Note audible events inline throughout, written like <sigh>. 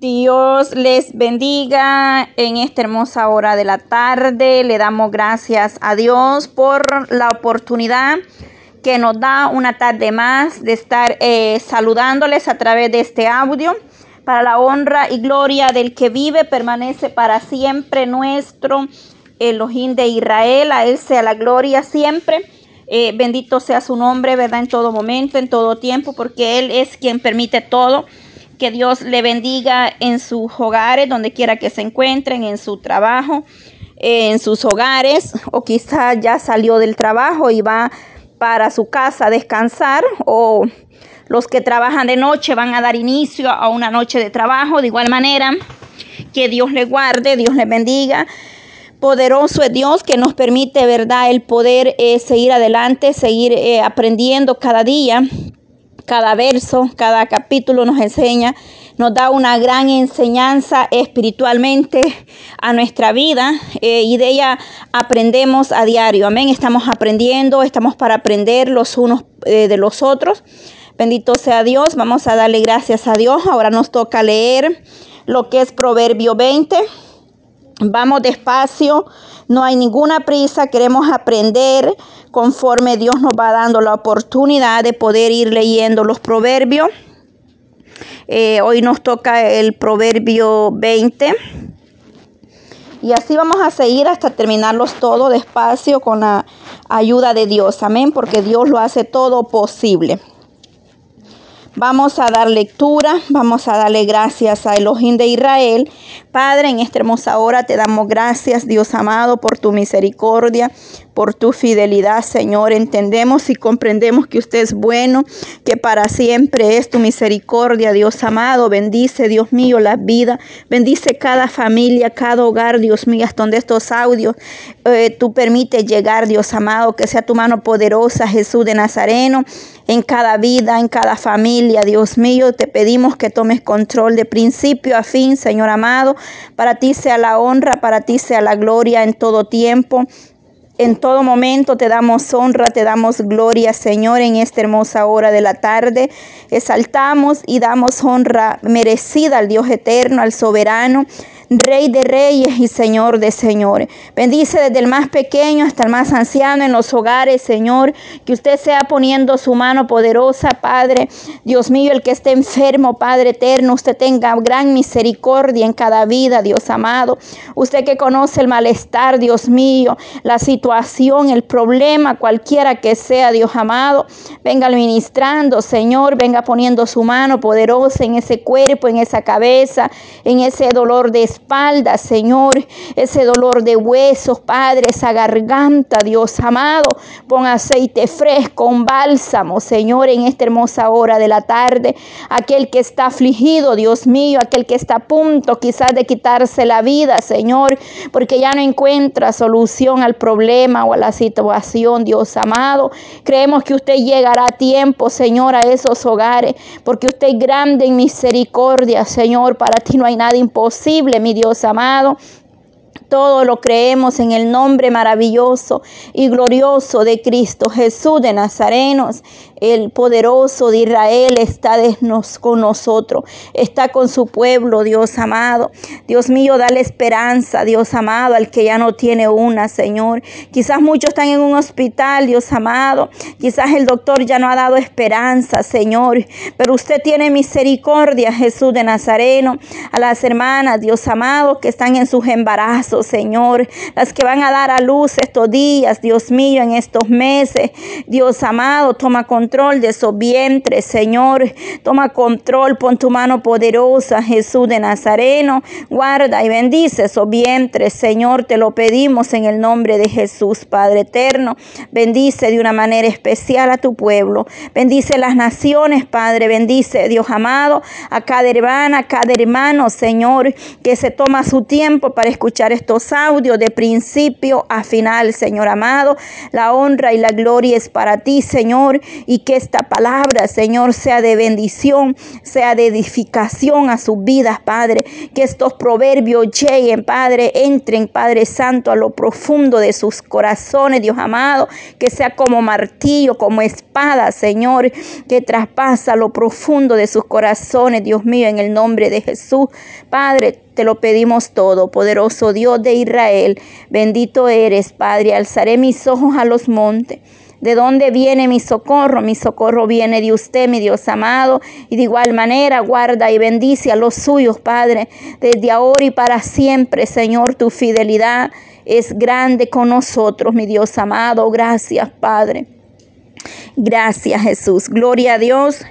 Dios les bendiga en esta hermosa hora de la tarde. Le damos gracias a Dios por la oportunidad que nos da una tarde más de estar eh, saludándoles a través de este audio. Para la honra y gloria del que vive, permanece para siempre nuestro Elohim de Israel. A Él sea la gloria siempre. Eh, bendito sea su nombre, ¿verdad? En todo momento, en todo tiempo, porque Él es quien permite todo que Dios le bendiga en sus hogares, donde quiera que se encuentren, en su trabajo, en sus hogares, o quizá ya salió del trabajo y va para su casa a descansar, o los que trabajan de noche van a dar inicio a una noche de trabajo. De igual manera, que Dios le guarde, Dios le bendiga. Poderoso es Dios que nos permite, ¿verdad?, el poder eh, seguir adelante, seguir eh, aprendiendo cada día cada verso, cada capítulo nos enseña, nos da una gran enseñanza espiritualmente a nuestra vida eh, y de ella aprendemos a diario. Amén. Estamos aprendiendo, estamos para aprender los unos eh, de los otros. Bendito sea Dios. Vamos a darle gracias a Dios. Ahora nos toca leer lo que es Proverbio 20. Vamos despacio, no hay ninguna prisa, queremos aprender conforme Dios nos va dando la oportunidad de poder ir leyendo los proverbios. Eh, hoy nos toca el proverbio 20. Y así vamos a seguir hasta terminarlos todo despacio con la ayuda de Dios. Amén, porque Dios lo hace todo posible. Vamos a dar lectura, vamos a darle gracias a Elohim de Israel. Padre, en esta hermosa hora te damos gracias, Dios amado, por tu misericordia, por tu fidelidad, Señor. Entendemos y comprendemos que usted es bueno, que para siempre es tu misericordia, Dios amado. Bendice, Dios mío, la vida. Bendice cada familia, cada hogar, Dios mío, hasta donde estos audios eh, tú permites llegar, Dios amado. Que sea tu mano poderosa, Jesús de Nazareno, en cada vida, en cada familia, Dios mío. Te pedimos que tomes control de principio a fin, Señor amado. Para ti sea la honra, para ti sea la gloria en todo tiempo. En todo momento te damos honra, te damos gloria, Señor, en esta hermosa hora de la tarde. Exaltamos y damos honra merecida al Dios eterno, al soberano. Rey de reyes y Señor de señores. Bendice desde el más pequeño hasta el más anciano en los hogares, Señor. Que usted sea poniendo su mano poderosa, Padre. Dios mío, el que esté enfermo, Padre eterno, usted tenga gran misericordia en cada vida, Dios amado. Usted que conoce el malestar, Dios mío, la situación, el problema, cualquiera que sea, Dios amado. Venga administrando, Señor. Venga poniendo su mano poderosa en ese cuerpo, en esa cabeza, en ese dolor de espalda, Señor, ese dolor de huesos, Padre, esa garganta, Dios amado. Pon aceite fresco, un bálsamo, Señor, en esta hermosa hora de la tarde. Aquel que está afligido, Dios mío, aquel que está a punto quizás de quitarse la vida, Señor, porque ya no encuentra solución al problema o a la situación, Dios amado. Creemos que usted llegará a tiempo, Señor, a esos hogares, porque usted es grande en misericordia, Señor. Para ti no hay nada imposible, Dios amado. Todo lo creemos en el nombre maravilloso y glorioso de Cristo Jesús de Nazarenos el poderoso de Israel está con nosotros, está con su pueblo, Dios amado. Dios mío, dale esperanza, Dios amado, al que ya no tiene una, Señor. Quizás muchos están en un hospital, Dios amado. Quizás el doctor ya no ha dado esperanza, Señor. Pero usted tiene misericordia, Jesús de Nazareno, a las hermanas, Dios amado, que están en sus embarazos, Señor. Las que van a dar a luz estos días, Dios mío, en estos meses. Dios amado, toma con control de su vientre, Señor. Toma control, pon tu mano poderosa, Jesús de Nazareno. Guarda y bendice su vientre, Señor. Te lo pedimos en el nombre de Jesús, Padre eterno. Bendice de una manera especial a tu pueblo. Bendice las naciones, Padre. Bendice, Dios amado, a cada hermana, a cada hermano, Señor, que se toma su tiempo para escuchar estos audios de principio a final, Señor amado. La honra y la gloria es para ti, Señor, y que esta palabra, Señor, sea de bendición, sea de edificación a sus vidas, Padre. Que estos proverbios lleguen, Padre, entren, Padre Santo, a lo profundo de sus corazones, Dios amado, que sea como martillo, como espada, Señor, que traspasa lo profundo de sus corazones, Dios mío, en el nombre de Jesús. Padre, te lo pedimos todo, poderoso Dios de Israel. Bendito eres, Padre. Alzaré mis ojos a los montes. ¿De dónde viene mi socorro? Mi socorro viene de usted, mi Dios amado. Y de igual manera guarda y bendice a los suyos, Padre. Desde ahora y para siempre, Señor, tu fidelidad es grande con nosotros, mi Dios amado. Gracias, Padre. Gracias, Jesús. Gloria a Dios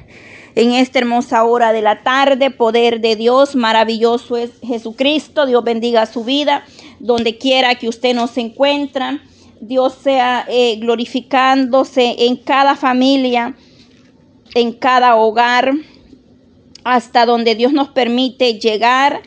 en esta hermosa hora de la tarde. Poder de Dios, maravilloso es Jesucristo. Dios bendiga su vida, donde quiera que usted nos encuentre. Dios sea eh, glorificándose en cada familia, en cada hogar, hasta donde Dios nos permite llegar.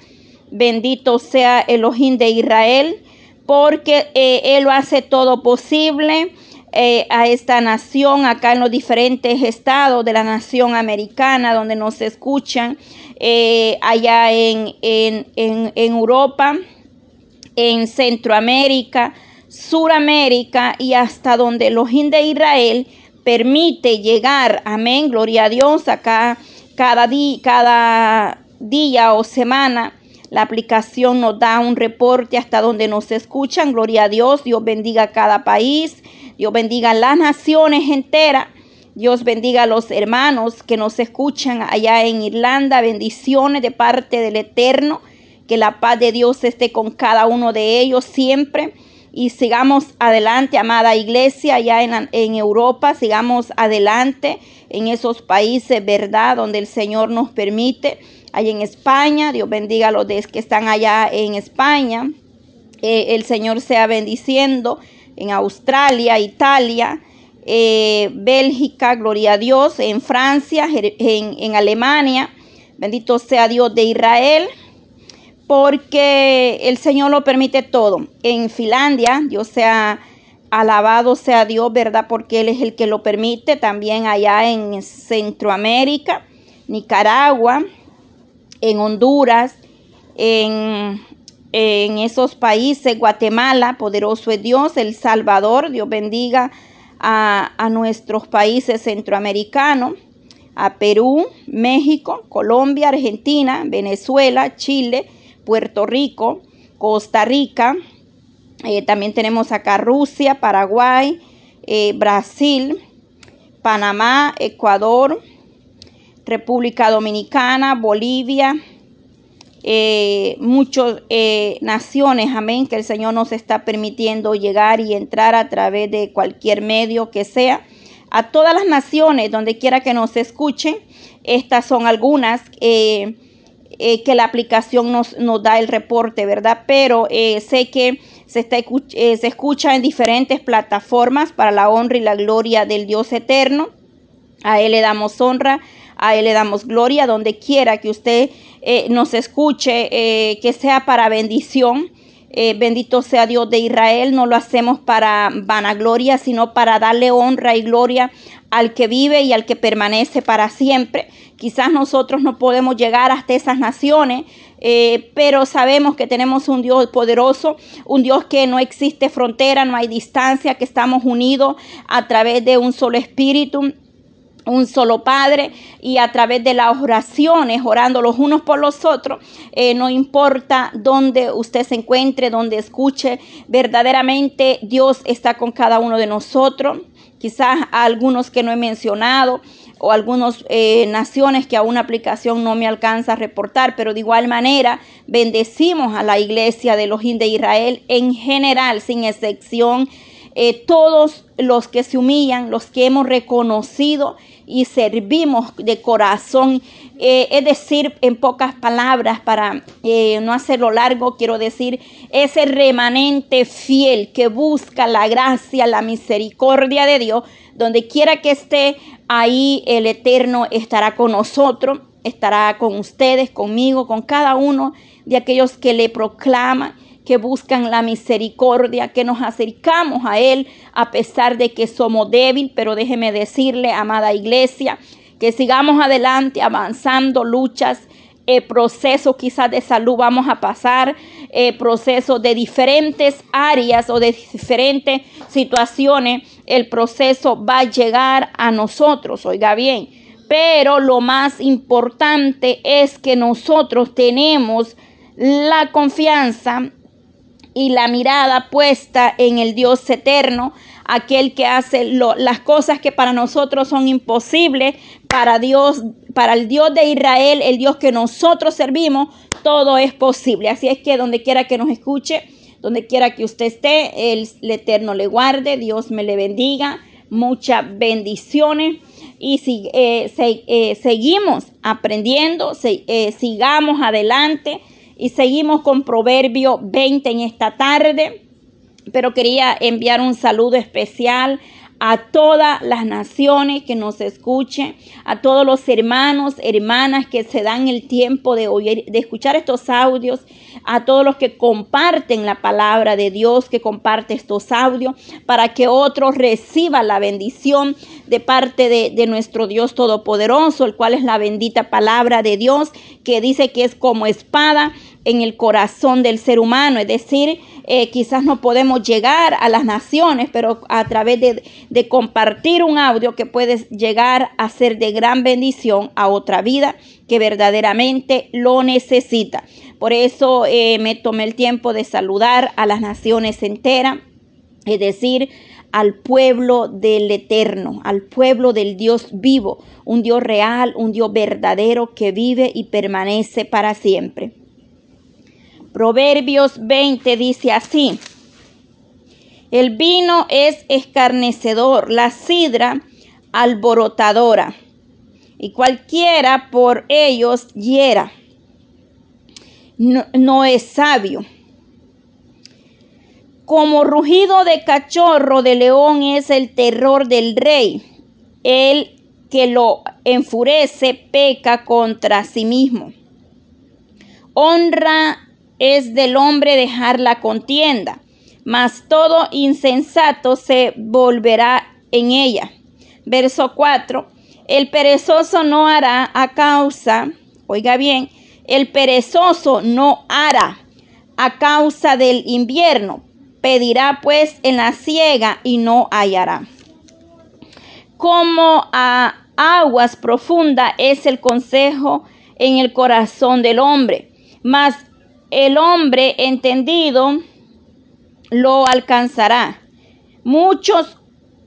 Bendito sea Elohim de Israel, porque eh, Él lo hace todo posible eh, a esta nación, acá en los diferentes estados de la nación americana, donde nos escuchan, eh, allá en, en, en, en Europa, en Centroamérica, Suramérica y hasta donde los de Israel permite llegar, amén, gloria a Dios, acá cada, día, cada día o semana la aplicación nos da un reporte hasta donde nos escuchan. Gloria a Dios. Dios bendiga a cada país. Dios bendiga a las naciones enteras. Dios bendiga a los hermanos que nos escuchan allá en Irlanda. Bendiciones de parte del Eterno. Que la paz de Dios esté con cada uno de ellos siempre. Y sigamos adelante, amada iglesia, allá en, Europa. Sigamos adelante en esos países, ¿verdad? Donde el Señor nos permite. Allá en España, Dios bendiga a los que están allá en España. Eh, el Señor sea bendiciendo en Australia, Italia, eh, Bélgica, gloria a Dios, en Francia, en, Alemania, bendito sea Dios de Israel, porque el Señor lo permite todo. En Finlandia, Dios sea alabado sea Dios, ¿verdad? Porque Él es el que lo permite. También allá en Centroamérica, Nicaragua, en Honduras, en en esos países, Guatemala, poderoso es Dios, El Salvador, Dios bendiga a, a nuestros países centroamericanos, a Perú, México, Colombia, Argentina, Venezuela, Chile, Puerto Rico, Costa Rica, eh, también tenemos acá Rusia, Paraguay, eh, Brasil, Panamá, Ecuador, República Dominicana, Bolivia, eh, muchas eh, naciones, amén, que el Señor nos está permitiendo llegar y entrar a través de cualquier medio que sea. A todas las naciones, donde quiera que nos escuchen, estas son algunas eh, que la aplicación nos, nos, da el reporte, ¿verdad? Pero sé que se, está, se escucha en diferentes plataformas para la honra y la gloria del Dios eterno. A Él le damos honra, a Él le damos gloria, donde quiera que usted eh, nos escuche, eh, que sea para bendición. Eh, bendito sea Dios de Israel, no lo hacemos para vanagloria, sino para darle honra y gloria al que vive y al que permanece para siempre. Quizás nosotros no podemos llegar hasta esas naciones, pero sabemos que tenemos un Dios poderoso, un Dios que no existe frontera, no hay distancia, que estamos unidos a través de un solo espíritu un solo Padre y a través de las oraciones, orando los unos por los otros, eh, no importa dónde usted se encuentre, dónde escuche, verdaderamente Dios está con cada uno de nosotros. Quizás algunos que no he mencionado o algunas eh, naciones que a una aplicación no me alcanza a reportar, pero de igual manera bendecimos a la iglesia de los de Israel en general, sin excepción. Eh, todos los que se humillan, los que hemos reconocido y servimos de corazón. Eh, es decir, en pocas palabras, para eh, no hacerlo largo, quiero decir, ese remanente fiel que busca la gracia, la misericordia de Dios, donde quiera que esté, ahí el Eterno estará con nosotros, estará con ustedes, conmigo, con cada uno de aquellos que le proclaman que buscan la misericordia, que nos acercamos a Él a pesar de que somos débiles. Pero déjeme decirle, amada iglesia, que sigamos adelante avanzando luchas eh, procesos quizás de salud vamos a pasar, eh, procesos de diferentes áreas o de diferentes situaciones, el proceso va a llegar a nosotros, oiga bien. Pero lo más importante es que nosotros tenemos la confianza y la mirada puesta en el Dios eterno, aquel que hace las cosas que para nosotros son imposibles, para Dios, para el Dios de Israel, el Dios que nosotros servimos, todo es posible. Así es que donde quiera que nos escuche, donde quiera que usted esté, el, Eterno le guarde, Dios me le bendiga, muchas bendiciones. Y si eh, eh, seguimos aprendiendo, eh, sigamos adelante y seguimos con Proverbio 20 en esta tarde pero quería enviar un saludo especial a todas las naciones que nos escuchen, a todos los hermanos, hermanas que se dan el tiempo de oír, de escuchar estos audios, a todos los que comparten la palabra de Dios, que comparte estos audios, para que otros reciban la bendición de parte de, de nuestro Dios Todopoderoso, el cual es la bendita palabra de Dios, que dice que es como espada en el corazón del ser humano, es decir, eh, quizás no podemos llegar a las naciones, pero a través de, compartir un audio que puede llegar a ser de gran bendición a otra vida que verdaderamente lo necesita. Por eso eh, me tomé el tiempo de saludar a las naciones enteras, es decir, al pueblo del eterno, al pueblo del Dios vivo, un Dios real, un Dios verdadero que vive y permanece para siempre. Proverbios 20 dice así. El vino es escarnecedor, la sidra alborotadora, y cualquiera por ellos hiera. No, es sabio. Como rugido de cachorro de león es el terror del rey. El que lo enfurece peca contra sí mismo. Honra es del hombre dejar la contienda, mas todo insensato se volverá en ella. Verso 4. El perezoso no hará a causa, oiga bien, el perezoso no hará a causa del invierno. Pedirá pues en la ciega y no hallará. Como a aguas profundas es el consejo en el corazón del hombre, mas el hombre entendido lo alcanzará. Muchos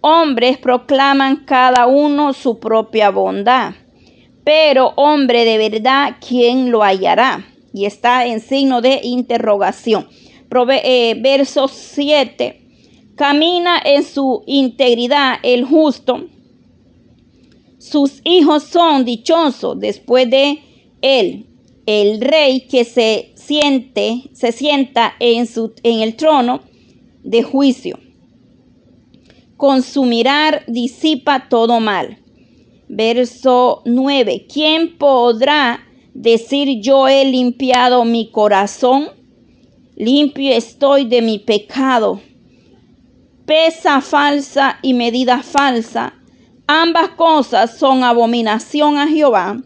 hombres proclaman cada uno su propia bondad, pero hombre de verdad, ¿quién lo hallará? Y está en signo de interrogación. Eh, verso 7. Camina en su integridad el justo. Sus hijos son dichosos después de él el rey que se siente, se sienta en, su, en el trono de juicio. Con su mirar disipa todo mal. Verso 9. ¿Quién podrá decir yo he limpiado mi corazón? Limpio estoy de mi pecado. Pesa falsa y medida falsa. Ambas cosas son abominación a Jehová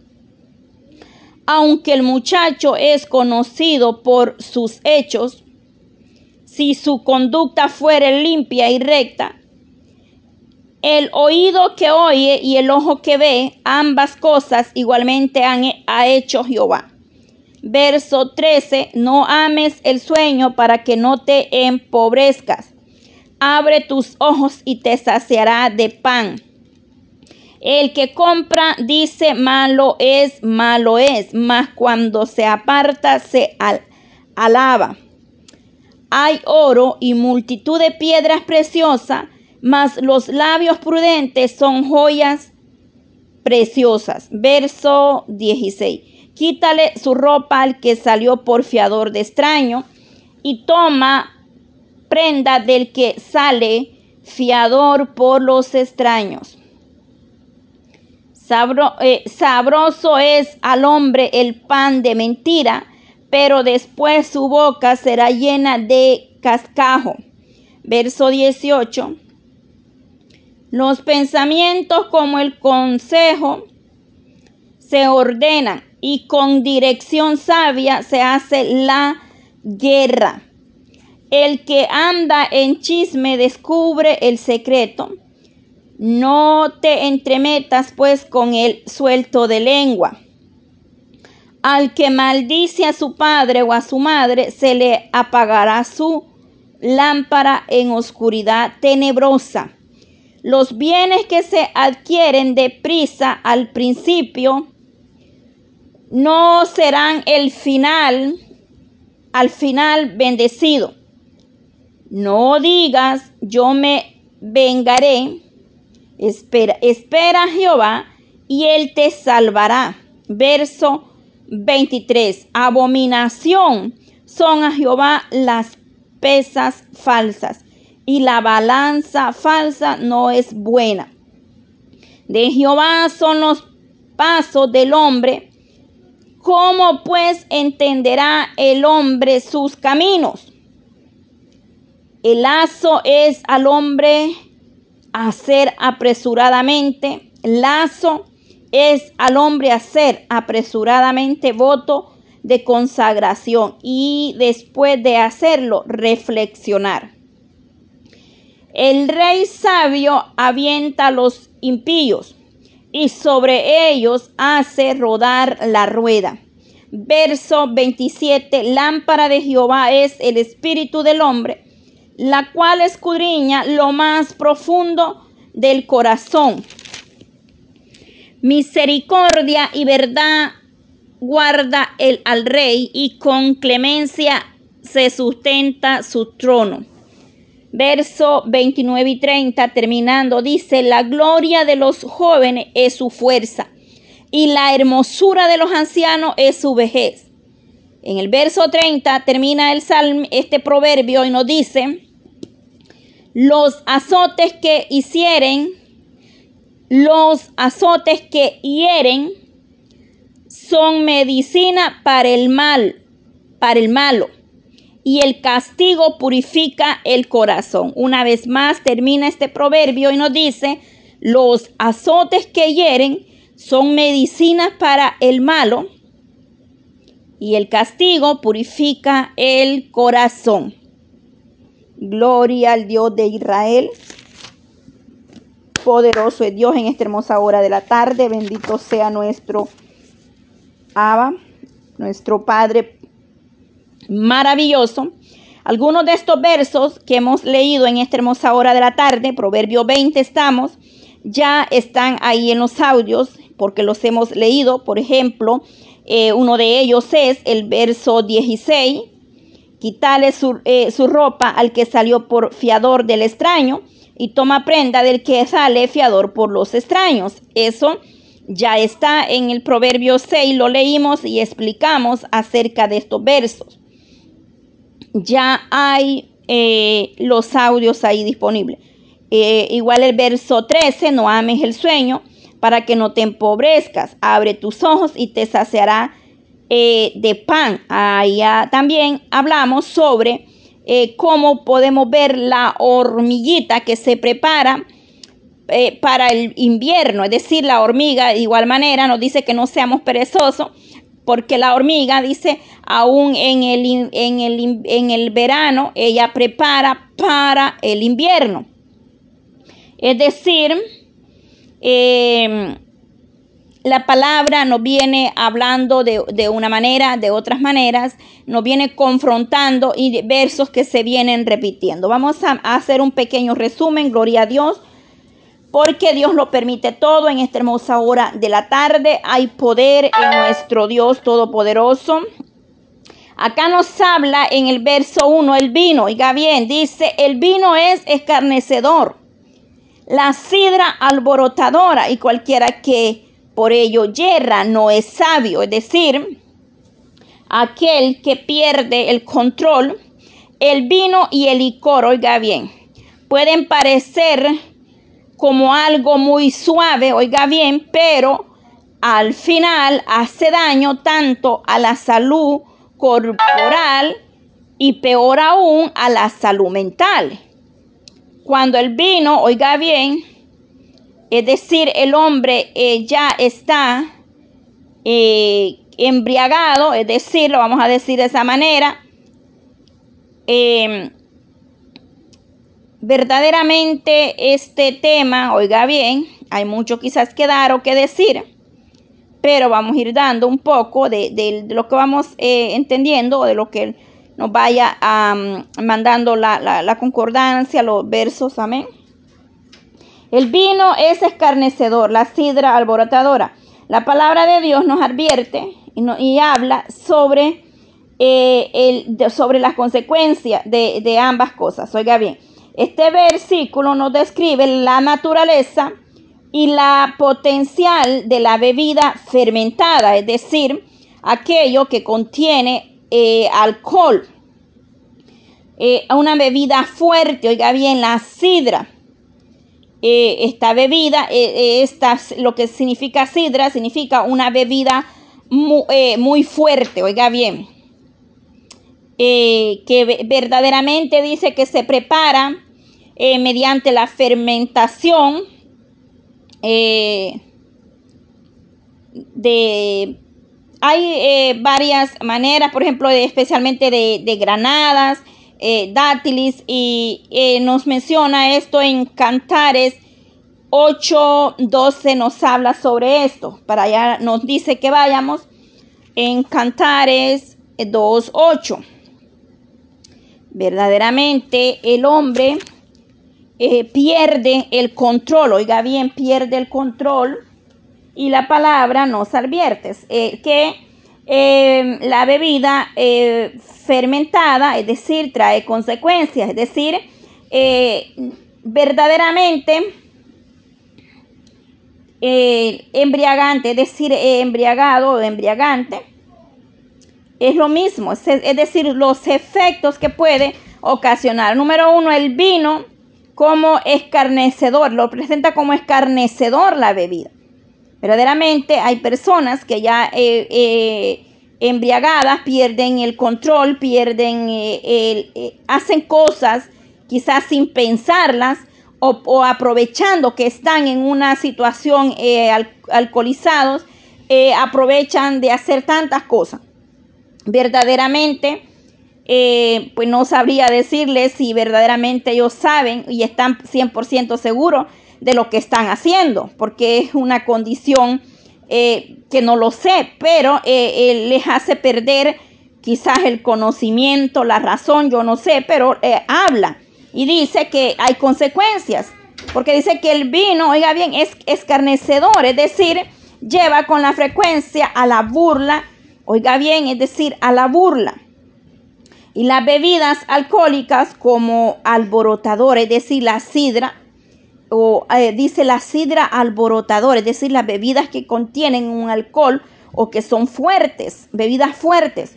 aunque el muchacho es conocido por sus hechos, si su conducta fuere limpia y recta, el oído que oye y el ojo que ve, ambas cosas igualmente han, ha hecho Jehová. Verso 13, no ames el sueño para que no te empobrezcas. Abre tus ojos y te saciará de pan el que compra dice malo es, malo es, mas cuando se aparta se alaba. Hay oro y multitud de piedras preciosas, mas los labios prudentes son joyas preciosas. Verso 16. Quítale su ropa al que salió por fiador de extraño y toma prenda del que sale fiador por los extraños. Eh, sabroso es al hombre el pan de mentira, pero después su boca será llena de cascajo. Verso 18. Los pensamientos como el consejo se ordenan y con dirección sabia se hace la guerra. El que anda en chisme descubre el secreto. No te entremetas pues con el suelto de lengua. Al que maldice a su padre o a su madre, se le apagará su lámpara en oscuridad tenebrosa. Los bienes que se adquieren deprisa al principio no serán el final, al final bendecido. No digas, yo me vengaré. Espera, espera a Jehová y él te salvará. Verso 23. Abominación son a Jehová las pesas falsas y la balanza falsa no es buena. De Jehová son los pasos del hombre. ¿Cómo pues entenderá el hombre sus caminos? El lazo es al hombre hacer apresuradamente. Lazo es al hombre hacer apresuradamente voto de consagración y después de hacerlo reflexionar. El rey sabio avienta a los impíos y sobre ellos hace rodar la rueda. Verso 27, lámpara de Jehová es el espíritu del hombre la cual escudriña lo más profundo del corazón. Misericordia y verdad guarda el al rey y con clemencia se sustenta su trono. Verso 29 y 30 terminando dice, la gloria de los jóvenes es su fuerza y la hermosura de los ancianos es su vejez. En el verso 30 termina el salmo, este proverbio y nos dice, los azotes que hicieren, los azotes que hieren, son medicina para el mal, para el malo. Y el castigo purifica el corazón. Una vez más termina este proverbio y nos dice, los azotes que hieren son medicinas para el malo y el castigo purifica el corazón. Gloria al Dios de Israel. Poderoso es Dios en esta hermosa hora de la tarde. Bendito sea nuestro Abba, nuestro Padre maravilloso. Algunos de estos versos que hemos leído en esta hermosa hora de la tarde, Proverbio 20 estamos, ya están ahí en los audios porque los hemos leído. Por ejemplo, eh, uno de ellos es el verso 16 Quítale eh, su, ropa al que salió por fiador del extraño y toma prenda del que sale fiador por los extraños. Eso ya está en el Proverbio 6, lo leímos y explicamos acerca de estos versos. Ya hay eh, los audios ahí disponibles. Eh, igual el verso 13, no ames el sueño para que no te empobrezcas. Abre tus ojos y te saciará eh, de pan. Allá también hablamos sobre eh, cómo podemos ver la hormiguita que se prepara eh, para el invierno. Es decir, la hormiga de igual manera nos dice que no seamos perezosos. Porque la hormiga dice, aún en el, en el, en el verano, ella prepara para el invierno. Es decir, eh, la palabra nos viene hablando de, una manera, de otras maneras, nos viene confrontando y versos que se vienen repitiendo. Vamos a, hacer un pequeño resumen, gloria a Dios, porque Dios lo permite todo en esta hermosa hora de la tarde. Hay poder en nuestro Dios Todopoderoso. Acá nos habla en el verso 1 el vino, oiga bien, dice, el vino es escarnecedor, la sidra alborotadora y cualquiera que por ello, yerra no es sabio, es decir, aquel que pierde el control, el vino y el licor, oiga bien, pueden parecer como algo muy suave, oiga bien, pero al final hace daño tanto a la salud corporal y peor aún a la salud mental. Cuando el vino, oiga bien, es decir, el hombre eh, ya está eh, embriagado, es decir, lo vamos a decir de esa manera, em, verdaderamente este tema, oiga bien, hay mucho quizás que dar o que decir, pero vamos a ir dando un poco de, lo que vamos eh, entendiendo o de lo que nos vaya mandando la, la, concordancia, los versos, amén. El vino es escarnecedor, la sidra alborotadora. La palabra de Dios nos advierte y, habla sobre, eh, el, sobre las consecuencias de, de ambas cosas. Oiga bien, este versículo nos describe la naturaleza y la potencial de la bebida fermentada, es decir, aquello que contiene eh, alcohol. Eh, una bebida fuerte, oiga bien, la sidra. Eh, esta bebida, esta, lo que significa sidra, significa una bebida muy, fuerte, oiga bien. que verdaderamente dice que se prepara eh, mediante la fermentación eh, de hay eh, varias maneras, por ejemplo, especialmente de, granadas, dátiles, y nos menciona esto en Cantares 8.12 nos habla sobre esto. Para allá nos dice que vayamos en Cantares 2.8. Verdaderamente el hombre eh, pierde el control, oiga bien, pierde el control y la palabra nos advierte eh, que eh, la bebida fermentada, es decir, trae consecuencias, es decir, verdaderamente embriagante, es decir, embriagado o embriagante, es lo mismo, es decir, los efectos que puede ocasionar. Número uno, el vino como escarnecedor, lo presenta como escarnecedor la bebida. Verdaderamente hay personas que ya eh, eh, embriagadas pierden el control, pierden, eh, hacen cosas quizás sin pensarlas o, aprovechando que están en una situación alcoholizados, aprovechan de hacer tantas cosas. Verdaderamente pues no sabría decirles si verdaderamente ellos saben y están 100% seguros de lo que están haciendo, porque es una condición eh, que no lo sé, pero eh, les hace perder quizás el conocimiento, la razón, yo no sé, pero habla y dice que hay consecuencias, porque dice que el vino, oiga bien, es escarnecedor, es decir, lleva con la frecuencia a la burla, oiga bien, es decir, a la burla. Y las bebidas alcohólicas como alborotador, es decir, la sidra, o eh, dice la sidra alborotador, es decir, las bebidas que contienen un alcohol o que son fuertes, bebidas fuertes,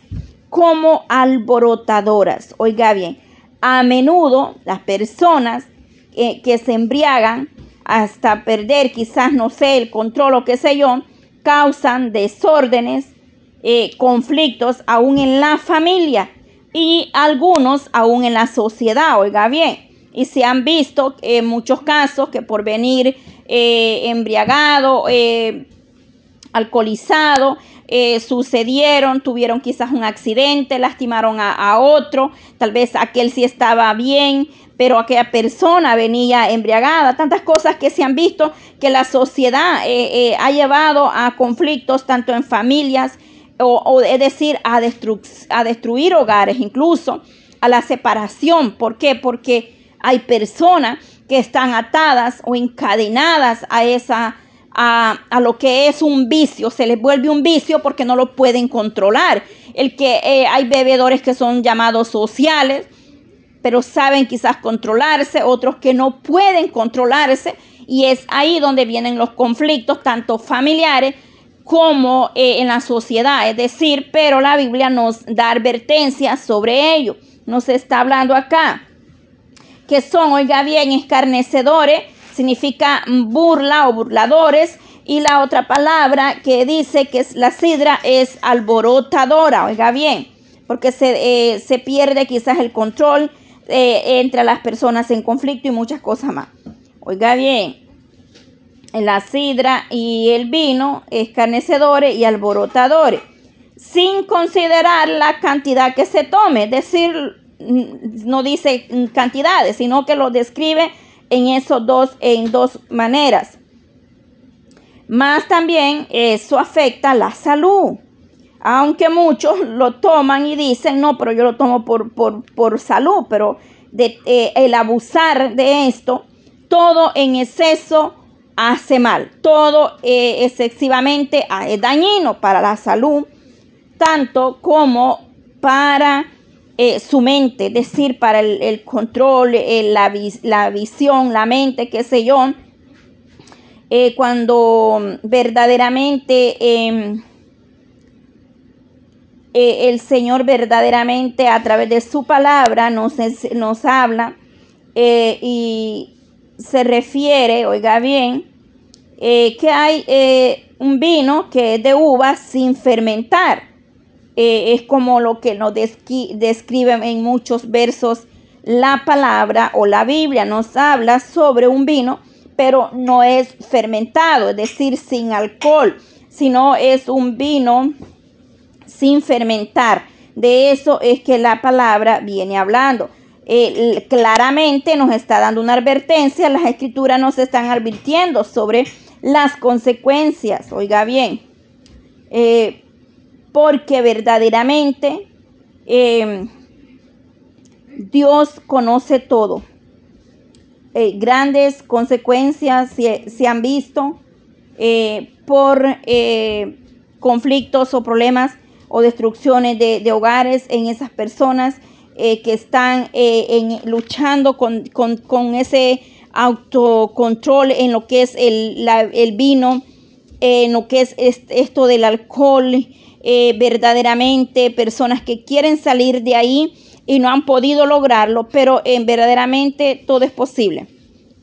como alborotadoras. Oiga bien, a menudo las personas que se embriagan hasta perder quizás, no sé, el control o qué sé yo, causan desórdenes, eh, conflictos aún en la familia y algunos aún en la sociedad, oiga bien. Y se han visto en muchos casos que por venir eh, embriagado, eh, alcoholizado, eh, sucedieron, tuvieron quizás un accidente, lastimaron a, otro, tal vez aquel sí estaba bien, pero aquella persona venía embriagada, tantas cosas que se han visto que la sociedad ha llevado a conflictos tanto en familias, o, es decir, a destruir hogares, incluso a la separación. ¿Por qué? Porque hay personas que están atadas o encadenadas a esa a, lo que es un vicio, se les vuelve un vicio porque no lo pueden controlar. El que eh, hay bebedores que son llamados sociales, pero saben quizás controlarse, otros que no pueden controlarse, y es ahí donde vienen los conflictos, tanto familiares como eh, en la sociedad, es decir, pero la Biblia nos da advertencias sobre ello. Nos está hablando acá que son, oiga bien, escarnecedores, significa burla o burladores, y la otra palabra que dice que es la sidra es alborotadora, oiga bien, porque se, se pierde quizás el control entre las personas en conflicto y muchas cosas más. Oiga bien, la sidra y el vino, escarnecedores y alborotadores, sin considerar la cantidad que se tome, decir, no dice cantidades, sino que lo describe en esos dos, en dos maneras. Más también eso afecta la salud. Aunque muchos lo toman y dicen, no, pero yo lo tomo por, por, salud, pero eh, el abusar de esto, todo en exceso hace mal. Todo eh, excesivamente es dañino para la salud, tanto como para eh, su mente, es decir, para el, control, la, la, visión, la mente, qué sé yo. Eh, cuando verdaderamente em, el Señor verdaderamente a través de su palabra nos, nos habla y se refiere, oiga bien, eh, que hay eh, un vino que es de uva sin fermentar. Eh, es como lo que nos describe en muchos versos la palabra o la Biblia. Nos habla sobre un vino, pero no es fermentado, es decir, sin alcohol, sino es un vino sin fermentar. De eso es que la palabra viene hablando. Claramente nos está dando una advertencia, las escrituras nos están advirtiendo sobre las consecuencias, oiga bien, eh, porque verdaderamente em, Dios conoce todo. Eh, grandes consecuencias se, han visto por conflictos o problemas o destrucciones de hogares en esas personas eh, que están eh, en, luchando con, ese autocontrol en lo que es el, el vino, en lo que es esto del alcohol, eh, verdaderamente personas que quieren salir de ahí y no han podido lograrlo, pero en verdaderamente todo es posible.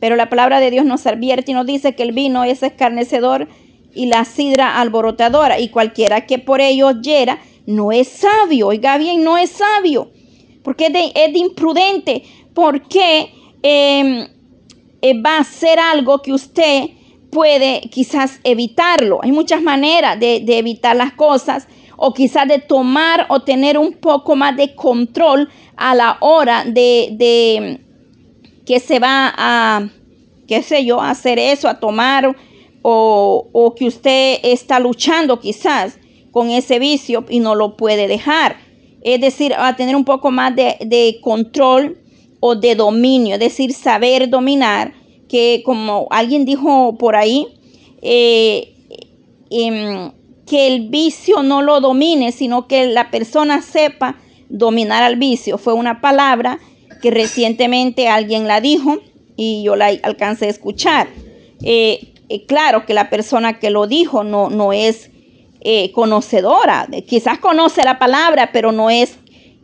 Pero la palabra de Dios nos advierte y nos dice que el vino es escarnecedor y la sidra alborotadora y cualquiera que por ello hiera no es sabio. Oiga bien, no es sabio porque es de, imprudente, porque em, eh, va a ser algo que usted puede quizás evitarlo. Hay muchas maneras de, evitar las cosas o quizás de tomar o tener un poco más de control a la hora de, de que se va a, qué sé yo, hacer eso, a tomar o, o que usted está luchando quizás con ese vicio y no lo puede dejar es decir, a tener un poco más de, control o de dominio, es decir, saber dominar, que como alguien dijo por ahí, eh, em, que el vicio no lo domine, sino que la persona sepa dominar al vicio. Fue una palabra que recientemente alguien la dijo y yo la alcancé a escuchar. Eh, eh, claro que la persona que lo dijo no, no es conocedora, quizás conoce la palabra, pero no es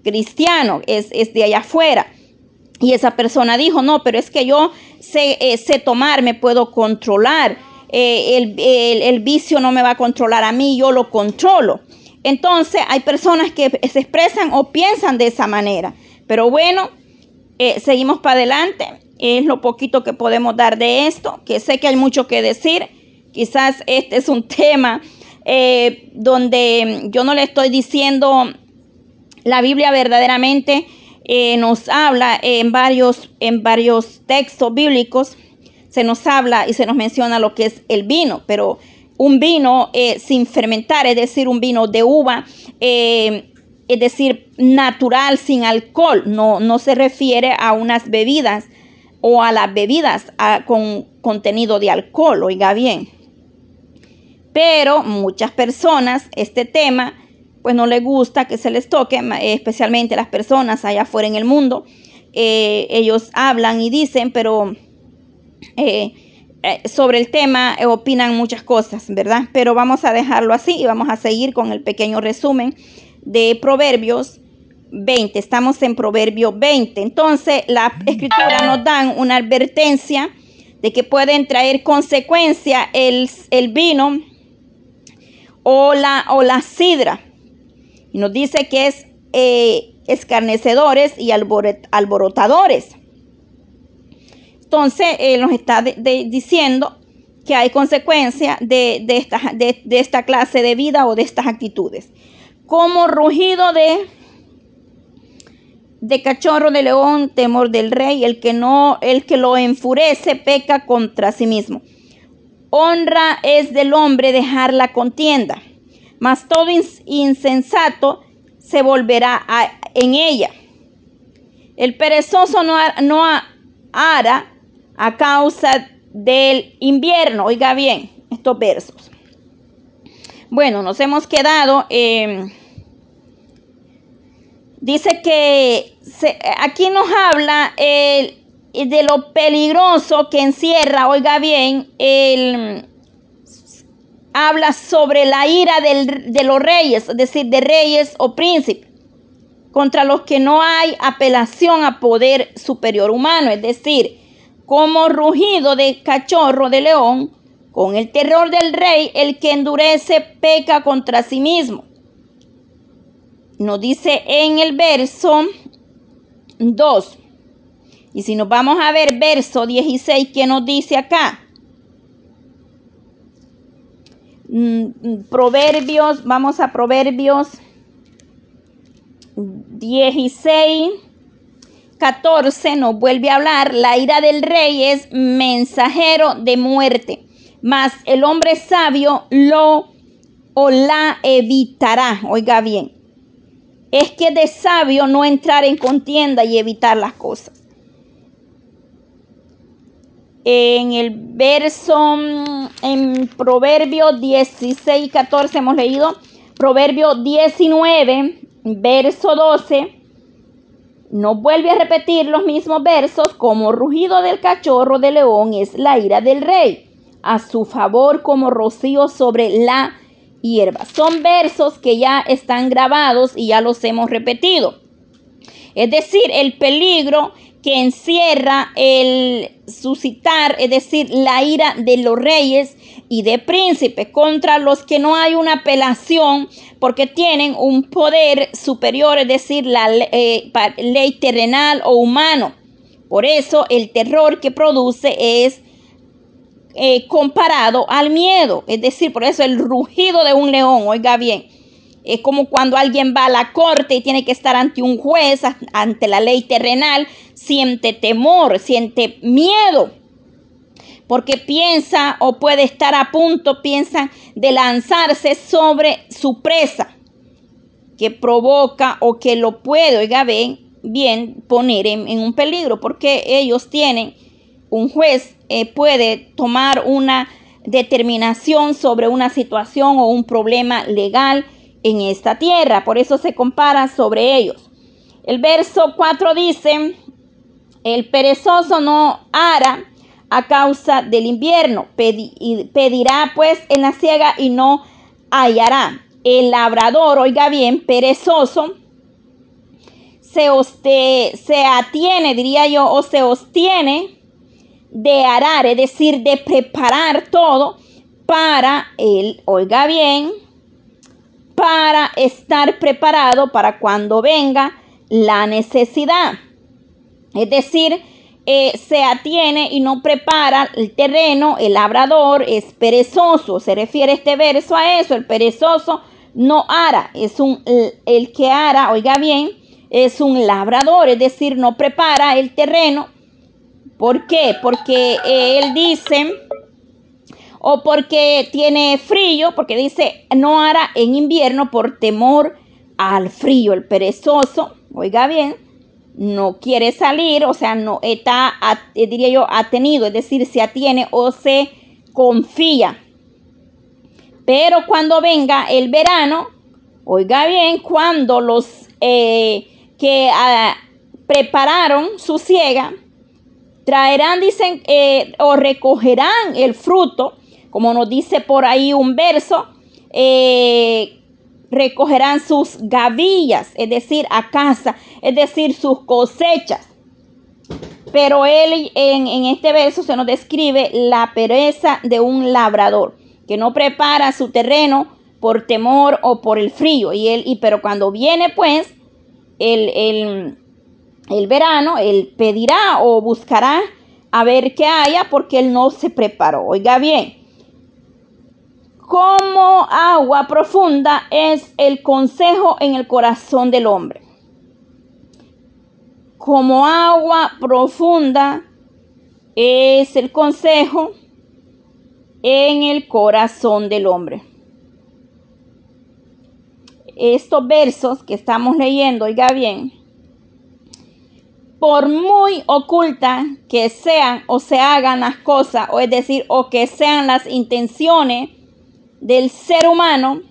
cristiano, es, de allá afuera. Y esa persona dijo, no, pero es que yo sé, eh, sé tomar, me puedo controlar. Eh, el, vicio no me va a controlar a mí, yo lo controlo. Entonces hay personas que se expresan o piensan de esa manera. Pero bueno, seguimos para adelante. Es lo poquito que podemos dar de esto, que sé que hay mucho que decir. Quizás este es un <laughs> tema eh, donde yo no le estoy diciendo la Biblia verdaderamente eh, nos habla en varios, en varios textos bíblicos, se nos habla y se nos menciona lo que es el vino, pero un vino eh, sin fermentar, es decir, un vino de uva, es decir, natural, sin alcohol, no, no se refiere a unas bebidas o a las bebidas con contenido de alcohol, oiga bien. Pero muchas personas este tema pues no les gusta que se les toque, especialmente las personas allá afuera en el mundo. Eh, ellos hablan y dicen, pero eh, eh, sobre el tema opinan muchas cosas, ¿verdad? Pero vamos a dejarlo así y vamos a seguir con el pequeño resumen de Proverbios 20. Estamos en Proverbio 20. Entonces, la escritura nos dan una advertencia de que pueden traer consecuencia el, el vino o la, o la sidra. Y nos dice que es eh, escarnecedores y alborotadores. Entonces, él nos está diciendo que hay consecuencia de, esta, de, esta clase de vida o de estas actitudes. Como rugido de, de cachorro de león, temor del rey, el que no, el que lo enfurece, peca contra sí mismo. Honra es del hombre dejar la contienda, mas todo insensato se volverá en ella. El perezoso no, hará a causa del invierno. Oiga bien estos versos. Bueno, nos hemos quedado. dice que aquí nos habla de lo peligroso que encierra, oiga bien, el, habla sobre la ira de los reyes, es decir, de reyes o príncipes, contra los que no hay apelación a poder superior humano, es decir, como rugido de cachorro de león, con el terror del rey, el que endurece peca contra sí mismo. Nos dice en el verso 2. Y si nos vamos a ver verso 16, ¿qué nos dice acá? Proverbios, vamos a Proverbios 16, 14 nos vuelve a hablar, la ira del rey es mensajero de muerte, mas el hombre sabio lo o la evitará. Oiga bien, es que de sabio no entrar en contienda y evitar las cosas. En el verso, mm, en Proverbio 16, 14 hemos leído, Proverbio 19, verso 12 no vuelve a repetir los mismos versos como rugido del cachorro de león es la ira del rey, a su favor como rocío sobre la hierba. Son versos que ya están grabados y ya los hemos repetido. Es decir, el peligro que encierra el suscitar, es decir, la ira de los reyes y de príncipes contra los que no hay una apelación porque tienen un poder superior, es decir, la eh, ley terrenal o humano. Por eso el terror que produce es eh, comparado al miedo, es decir, por eso el rugido de un león, oiga bien, es como cuando alguien va a la corte y tiene que estar ante un juez, ante la ley terrenal, siente temor, siente miedo, porque piensa o puede estar a punto, piensa de lanzarse sobre su presa, que provoca o que lo puede, oiga, bien, bien poner en, un peligro, porque ellos tienen, un juez eh, puede tomar una determinación sobre una situación o un problema legal en esta tierra. Por eso se compara sobre ellos. El verso 4 dice, el perezoso no hará a causa del invierno, pedirá pues en la ciega y no hallará. El labrador, oiga bien, perezoso, se, se atiene, diría yo, o se ostiene de arar, es decir, de preparar todo para él, oiga bien, para estar preparado para cuando venga la necesidad. Es decir, eh, se atiene y no prepara el terreno, el labrador es perezoso. Se refiere este verso a eso, el perezoso no ara, es un, el, que ara, oiga bien, es un labrador, es decir, no prepara el terreno. ¿Por qué? Porque él dice o porque tiene frío, porque dice no hará en invierno por temor al frío. El perezoso, oiga bien, no quiere salir, o sea, no está, eh, diría yo, atenido, es decir, se atiene o se confía. Pero cuando venga el verano, oiga bien, cuando los eh, que ah, prepararon su ciega, traerán, dicen, eh, o recogerán el fruto como nos dice por ahí un verso, eh, recogerán sus gavillas, es decir, a casa, es decir, sus cosechas. Pero él en, este verso se nos describe la pereza de un labrador que no prepara su terreno por temor o por el frío. Y él, y pero cuando viene pues el, el verano, él pedirá o buscará a ver qué haya porque él no se preparó. Oiga bien, como agua profunda es el consejo en el corazón del hombre. Como agua profunda es el consejo en el corazón del hombre. Estos versos que estamos leyendo, oiga bien, por muy oculta que sean o se hagan las cosas, o es decir, o que sean las intenciones del ser humano,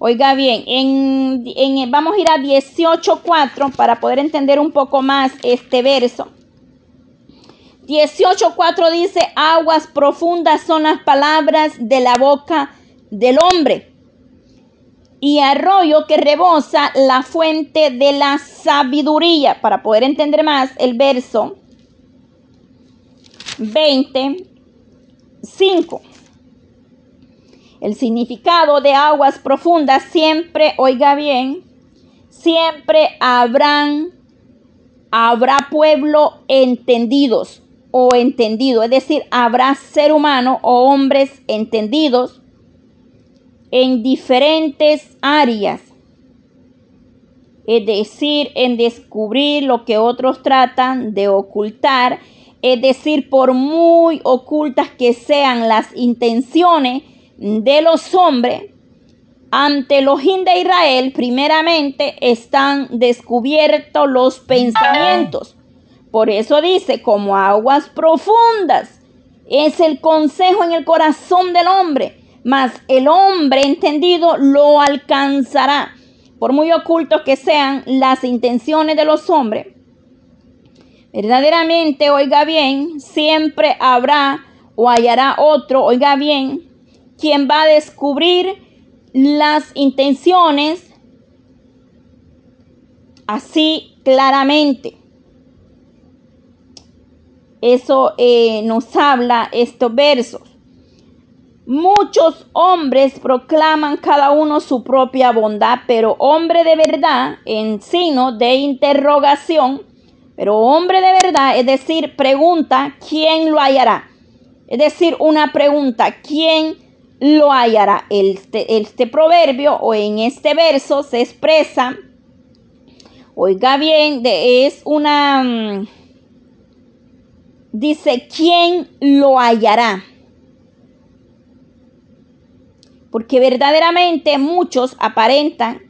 oiga bien, en, vamos a ir a 18.4 para poder entender un poco más este verso. 18.4 dice, aguas profundas son las palabras de la boca del hombre y arroyo que rebosa la fuente de la sabiduría. Para poder entender más el verso 25. El significado de aguas profundas siempre, oiga bien, siempre habrán, habrá pueblo entendidos o entendido, es decir, habrá ser humano o hombres entendidos en diferentes áreas, es decir, en descubrir lo que otros tratan de ocultar, es decir, por muy ocultas que sean las intenciones de los hombres, ante los de Israel, primeramente están descubiertos los pensamientos. Por eso dice, como aguas profundas, es el consejo en el corazón del hombre mas el hombre entendido lo alcanzará. Por muy ocultos que sean las intenciones de los hombres, verdaderamente, oiga bien, siempre habrá o hallará otro, oiga bien, quien va a descubrir las intenciones así claramente. Eso eh, nos habla estos versos. Muchos hombres proclaman cada uno su propia bondad, pero hombre de verdad, en signo de interrogación, pero hombre de verdad, es decir, pregunta, ¿quién lo hallará? Es decir, una pregunta, ¿quién lo hallará? Este, este proverbio o en este verso se expresa, oiga bien, de, es una, mm, dice, ¿quién lo hallará? porque verdaderamente muchos aparentan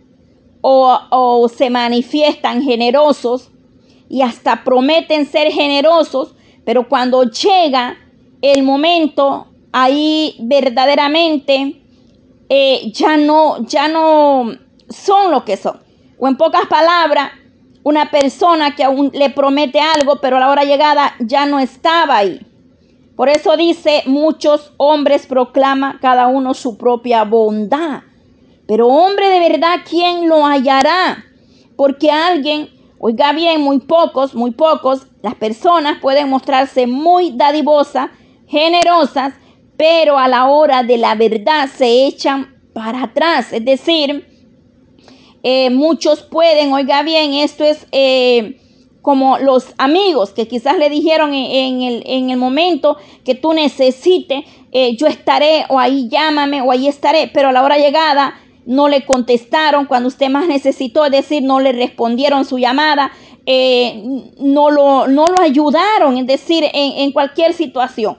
o, se manifiestan generosos y hasta prometen ser generosos, pero cuando llega el momento, ahí verdaderamente eh, ya, no, ya no son lo que son. O en pocas palabras, una persona que aún le promete algo, pero a la hora llegada ya no estaba ahí. Por eso dice, muchos hombres proclama cada uno su propia bondad. Pero hombre de verdad, ¿quién lo hallará? Porque alguien, oiga bien, muy pocos, muy pocos, las personas pueden mostrarse muy dadivosas, generosas, pero a la hora de la verdad se echan para atrás. Es decir, eh, muchos pueden, oiga bien, esto es... Eh, como los amigos que quizás le dijeron en, el, en el, momento que tú necesites, eh, yo estaré o ahí llámame o ahí estaré, pero a la hora llegada no le contestaron cuando usted más necesitó, es decir, no le respondieron su llamada, no, lo, no lo ayudaron, es decir, en cualquier situación.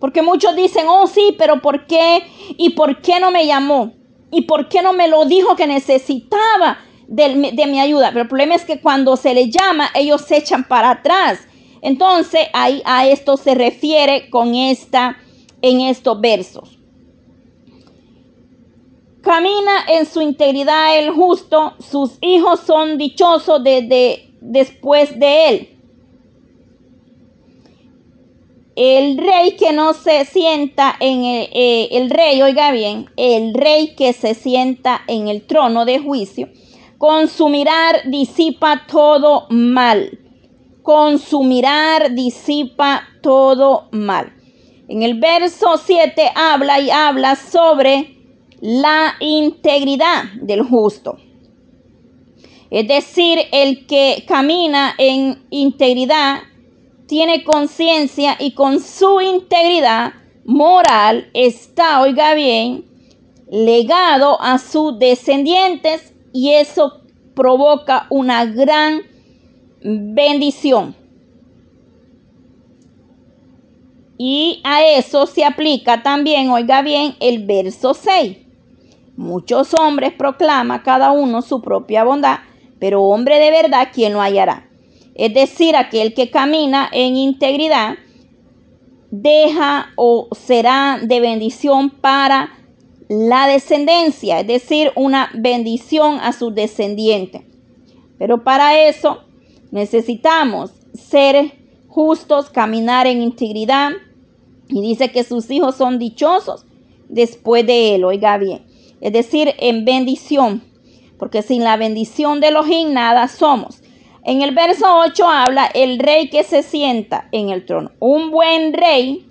Porque muchos dicen, oh sí, pero ¿por qué? ¿Y por qué no me llamó? ¿Y por qué no me lo dijo que necesitaba? de, mi ayuda. Pero el problema es que cuando se le llama, ellos se echan para atrás. Entonces, ahí a esto se refiere con esta, en estos versos. Camina en su integridad el justo, sus hijos son dichosos desde después de él. El rey que no se sienta en el, eh, el rey, oiga bien, el rey que se sienta en el trono de juicio con su mirar disipa todo mal. Con su mirar disipa todo mal. En el verso 7 habla y habla sobre la integridad del justo. Es decir, el que camina en integridad tiene conciencia y con su integridad moral está, oiga bien, legado a sus descendientes y eso provoca una gran bendición. Y a eso se aplica también, oiga bien, el verso 6. Muchos hombres proclama cada uno su propia bondad, pero hombre de verdad, ¿quién lo hallará? Es decir, aquel que camina en integridad deja o será de bendición para la descendencia, es decir, una bendición a sus descendientes. Pero para eso necesitamos ser justos, caminar en integridad. Y dice que sus hijos son dichosos después de él, oiga bien. Es decir, en bendición, porque sin la bendición de Elohim nada somos. En el verso 8 habla el rey que se sienta en el trono. Un buen rey,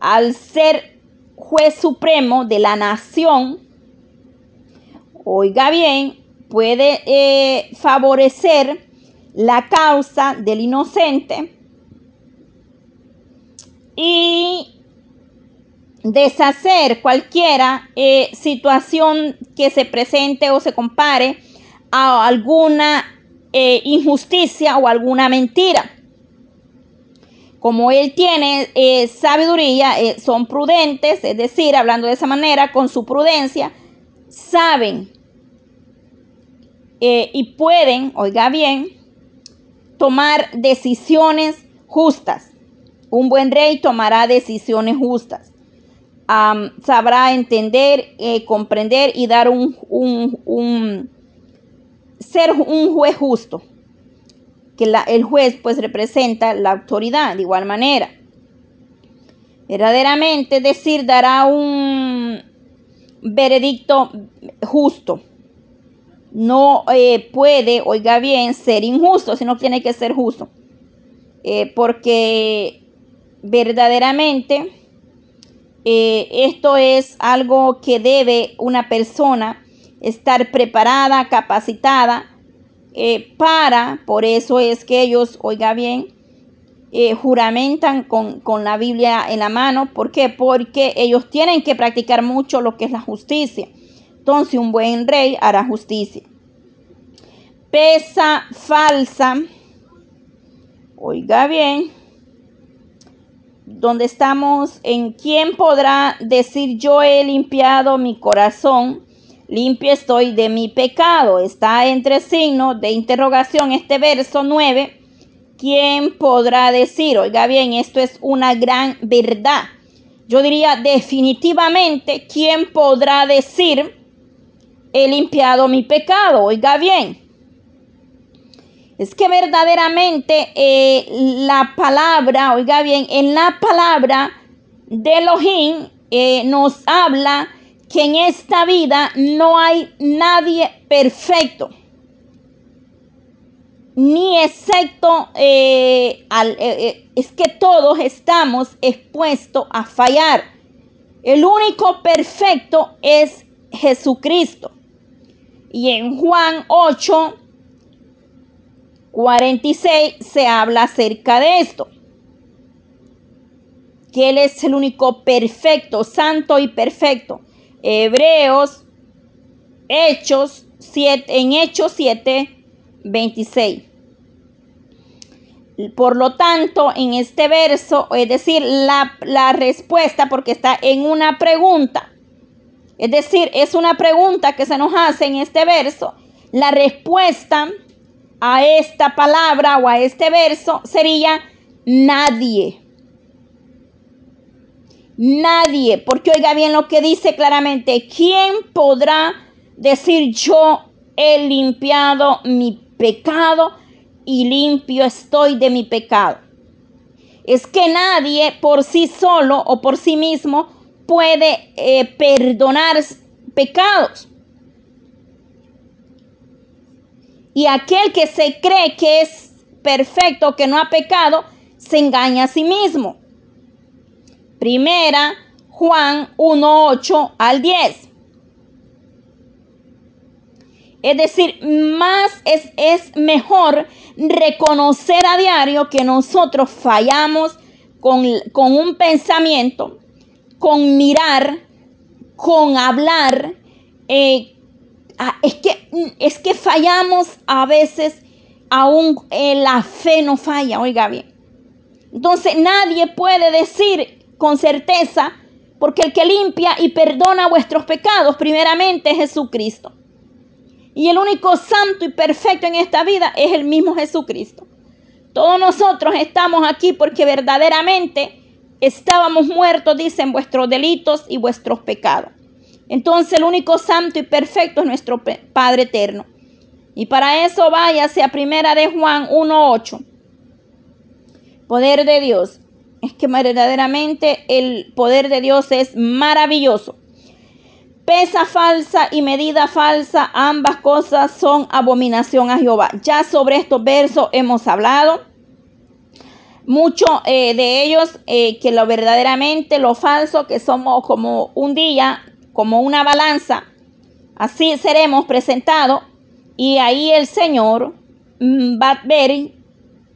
al ser juez supremo de la nación, oiga bien, puede eh, favorecer la causa del inocente y deshacer cualquiera eh, situación que se presente o se compare a alguna eh, injusticia o alguna mentira. Como él tiene eh, sabiduría, son prudentes, es decir, hablando de esa manera, con su prudencia, saben y pueden, oiga bien, tomar decisiones justas. Un buen rey tomará decisiones justas sabrá entender, eh, comprender y dar un, un, ser un juez justo. Que el juez pues representa la autoridad de igual manera. Verdaderamente, es decir, dará un veredicto justo. No eh, puede, oiga bien, ser injusto, sino tiene que ser justo. Eh, porque verdaderamente eh, esto es algo que debe una persona estar preparada, capacitada eh, para, por eso es que ellos, oiga bien, eh, juramentan con, con, la Biblia en la mano. ¿Por qué? Porque ellos tienen que practicar mucho lo que es la justicia. Entonces un buen rey hará justicia. Pesa falsa. Oiga bien donde estamos en quién podrá decir yo he limpiado mi corazón, limpio estoy de mi pecado. Está entre signos de interrogación este verso 9. ¿Quién podrá decir? Oiga bien, esto es una gran verdad. Yo diría definitivamente, ¿quién podrá decir he limpiado mi pecado? Oiga bien, es que verdaderamente eh, la palabra, oiga bien, en la palabra de Elohim eh, nos habla que en esta vida no hay nadie perfecto. Ni excepto, eh, es que todos estamos expuestos a fallar. El único perfecto es Jesucristo. Y en Juan 8, 46 se habla acerca de esto. Que Él es el único perfecto, santo y perfecto. Hebreos, Hechos 7, en Hechos 7, 26. Por lo tanto, en este verso, es decir, la, la respuesta, porque está en una pregunta, es decir, es una pregunta que se nos hace en este verso. La respuesta a esta palabra o a este verso sería nadie. Nadie, porque oiga bien lo que dice claramente, ¿quién podrá decir yo he limpiado mi pecado y limpio estoy de mi pecado? Es que nadie por sí solo o por sí mismo puede eh, perdonar pecados. Y aquel que se cree que es perfecto, que no ha pecado, se engaña a sí mismo. Primera Juan 1, 8 al 10. Es decir, más es, es mejor reconocer a diario que nosotros fallamos con, con un pensamiento, con mirar, con hablar. Eh, es, que, es que fallamos a veces, aún la fe no falla, oiga bien. Entonces nadie puede decir con certeza, porque el que limpia y perdona vuestros pecados primeramente es Jesucristo. Y el único santo y perfecto en esta vida es el mismo Jesucristo. Todos nosotros estamos aquí porque verdaderamente estábamos muertos, dicen, vuestros delitos y vuestros pecados. Entonces el único santo y perfecto es nuestro Padre eterno. Y para eso váyase a primera de Juan 1.8. Poder de Dios. Es que verdaderamente el poder de Dios es maravilloso. Pesa falsa y medida falsa, ambas cosas son abominación a Jehová. Ya sobre estos versos hemos hablado. Mucho eh, de ellos, eh, que lo verdaderamente, lo falso, que somos como un día, como una balanza. Así seremos presentados y ahí el Señor mm, va a ver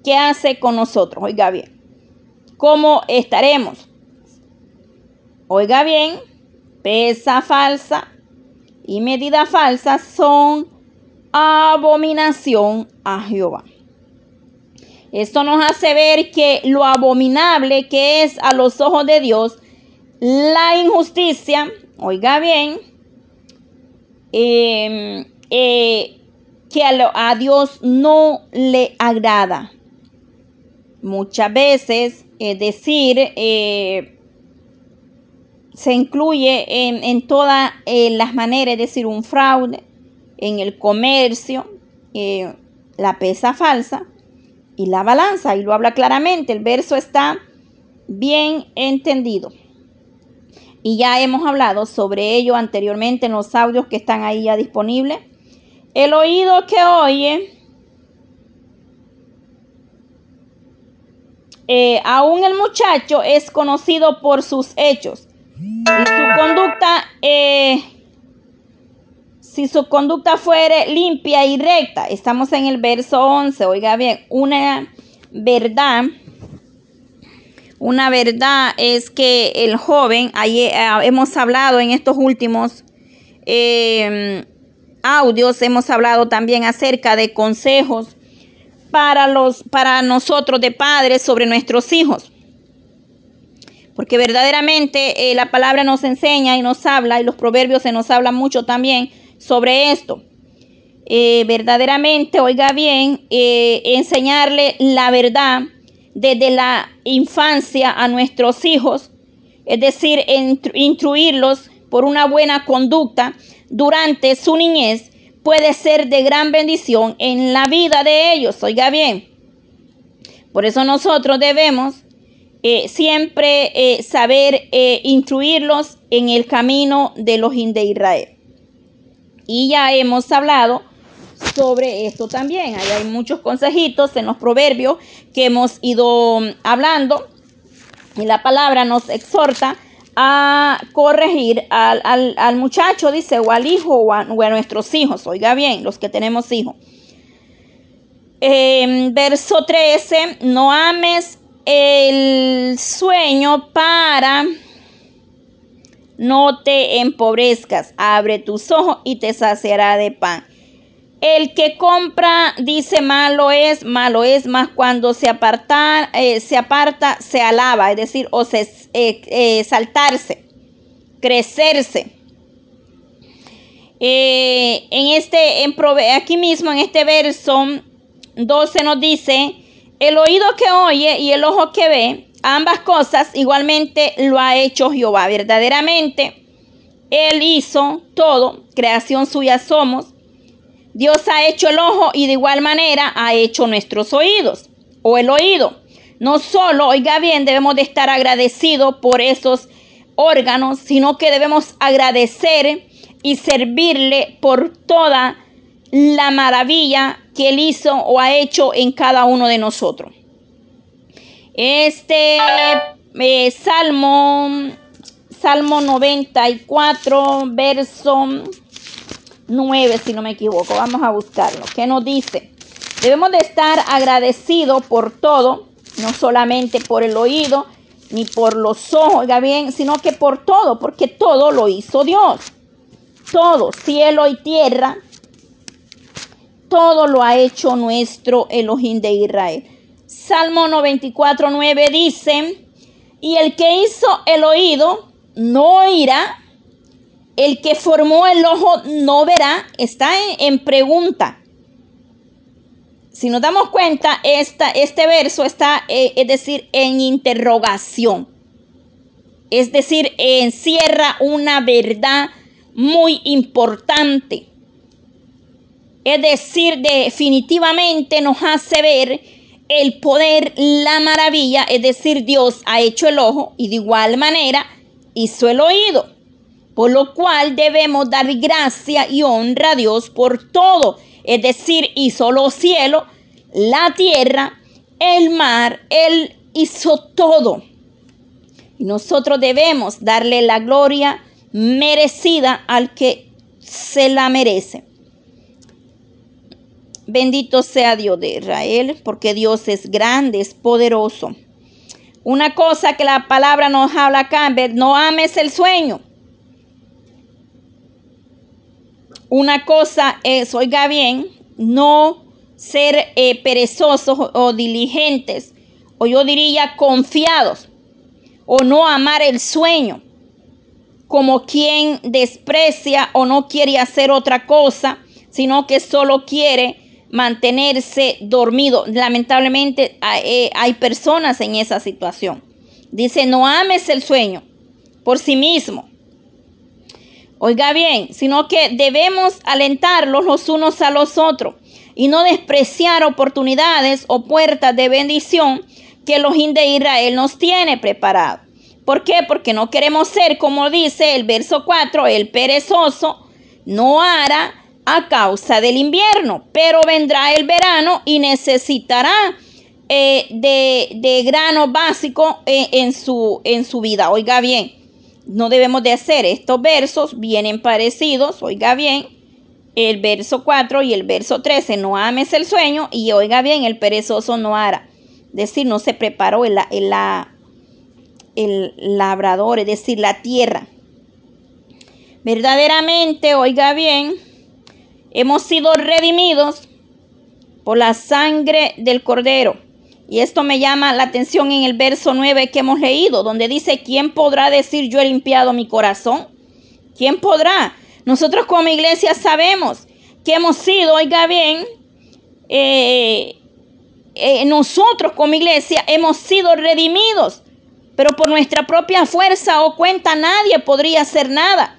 qué hace con nosotros. Oiga bien, ¿cómo estaremos? Oiga bien pesa falsa y medida falsa son abominación a Jehová. Esto nos hace ver que lo abominable que es a los ojos de Dios, la injusticia, oiga bien, em, eh, que a, Dios no le agrada. Muchas veces, es decir, eh, se incluye en, todas eh, las maneras, es decir, un fraude en el comercio, eh, la pesa falsa y la balanza. Y lo habla claramente, el verso está bien entendido. Y ya hemos hablado sobre ello anteriormente en los audios que están ahí ya disponibles. El oído que oye, eh, aún el muchacho es conocido por sus hechos. Y su conducta, eh, si su conducta fuere limpia y recta, estamos en el verso 11, oiga bien, una verdad, una verdad es que el joven, ahí eh, hemos hablado en estos últimos em, audios, hemos hablado también acerca de consejos para, los, para nosotros de padres sobre nuestros hijos. Porque verdaderamente eh, la palabra nos enseña y nos habla, y los proverbios se nos habla mucho también sobre esto. Eh, verdaderamente, oiga bien, eh, enseñarle la verdad desde la infancia a nuestros hijos, es decir, instruirlos por una buena conducta durante su niñez, puede ser de gran bendición en la vida de ellos, oiga bien. Por eso nosotros debemos eh, siempre eh, saber eh, instruirlos en el camino de los de Israel. Y ya hemos hablado sobre esto también. Hay muchos consejitos en los proverbios que hemos ido mm, hablando. Y la palabra nos exhorta a corregir al, muchacho, dice, o al hijo, o a, nuestros hijos. Oiga bien, los que tenemos hijos. verso 13, no ames el sueño para no te empobrezcas. Abre tus ojos y te saciará de pan. El que compra dice malo es, malo es, más cuando se aparta, eh, se aparta, se alaba, es decir, o se eh, eh, saltarse, crecerse. en este, en, aquí mismo en este verso 12 nos dice, el oído que oye y el ojo que ve, ambas cosas igualmente lo ha hecho Jehová. Verdaderamente, Él hizo todo, creación suya somos. Dios ha hecho el ojo y de igual manera ha hecho nuestros oídos o el oído. No solo, oiga bien, debemos de estar agradecidos por esos órganos, sino que debemos agradecer y servirle por toda la maravilla que Él hizo o ha hecho en cada uno de nosotros. Este eh, Salmo, Salmo 94, verso 9, si no me equivoco. Vamos a buscarlo. ¿Qué nos dice? Debemos de estar agradecidos por todo, no solamente por el oído, ni por los ojos, oiga bien, sino que por todo, porque todo lo hizo Dios. Todo, cielo y tierra, todo lo ha hecho nuestro Elohim de Israel. Salmo 94, 9 dice, y el que hizo el oído no oirá, el que formó el ojo no verá, está en, pregunta. Si nos damos cuenta, esta, este verso está, eh, es decir, en interrogación. Es decir, encierra una verdad muy importante. Es decir, definitivamente nos hace ver el poder, la maravilla, es decir, Dios ha hecho el ojo y de igual manera hizo el oído. Por lo cual debemos dar gracia y honra a Dios por todo. Es decir, hizo los cielos, la tierra, el mar, Él hizo todo. Y nosotros debemos darle la gloria merecida al que se la merece. Bendito sea Dios de Israel, porque Dios es grande, es poderoso. Una cosa que la palabra nos habla acá, no ames el sueño. Una cosa es, oiga bien, no ser eh, perezosos o diligentes, o yo diría confiados, o no amar el sueño, como quien desprecia o no quiere hacer otra cosa, sino que solo quiere mantenerse dormido. Lamentablemente eh, hay personas en esa situación. Dice, no ames el sueño por sí mismo. Oiga bien, sino que debemos alentarlos los unos a los otros y no despreciar oportunidades o puertas de bendición que el Ojín de Israel nos tiene preparado. ¿Por qué? Porque no queremos ser, como dice el verso 4, el perezoso no hará a causa del invierno, pero vendrá el verano y necesitará eh, de, grano básico eh, en, su, en su vida. Oiga bien, no debemos de hacer estos versos, vienen parecidos, oiga bien, el verso 4 y el verso 13, no ames el sueño y oiga bien, el perezoso no hará. Es decir, no se preparó el, el, el labrador, es decir, la tierra. Verdaderamente, oiga bien, hemos sido redimidos por la sangre del cordero. Y esto me llama la atención en el verso 9 que hemos leído, donde dice, ¿quién podrá decir yo he limpiado mi corazón? ¿Quién podrá? Nosotros como iglesia sabemos que hemos sido, oiga bien, eh, eh, nosotros como iglesia hemos sido redimidos, pero por nuestra propia fuerza o cuenta nadie podría hacer nada.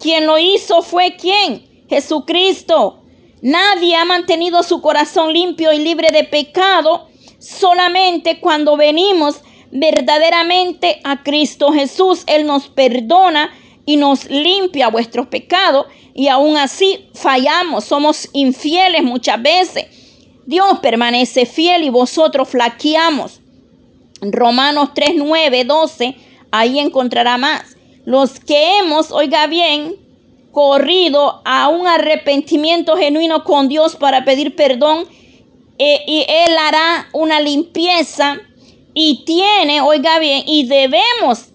Quien lo hizo fue quién? Jesucristo. Nadie ha mantenido su corazón limpio y libre de pecado solamente cuando venimos verdaderamente a Cristo Jesús. Él nos perdona y nos limpia vuestros pecados y aún así fallamos, somos infieles muchas veces. Dios permanece fiel y vosotros flaqueamos. Romanos 3, 9, 12, ahí encontrará más. Los que hemos, oiga bien, corrido a un arrepentimiento genuino con Dios para pedir perdón eh, y Él hará una limpieza y tiene, oiga bien, y debemos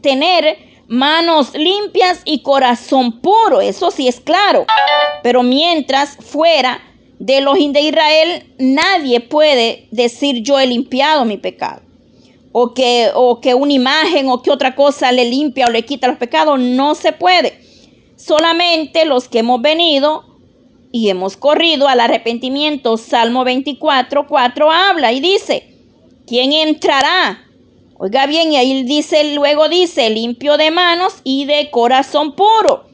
tener manos limpias y corazón puro, eso sí es claro. Pero mientras fuera de los de Israel, nadie puede decir yo he limpiado mi pecado. O que, o que una imagen o que otra cosa le limpia o le quita los pecados, no se puede. Solamente los que hemos venido y hemos corrido al arrepentimiento, Salmo 24, 4 habla y dice, ¿quién entrará? Oiga bien, y ahí dice, luego dice, limpio de manos y de corazón puro.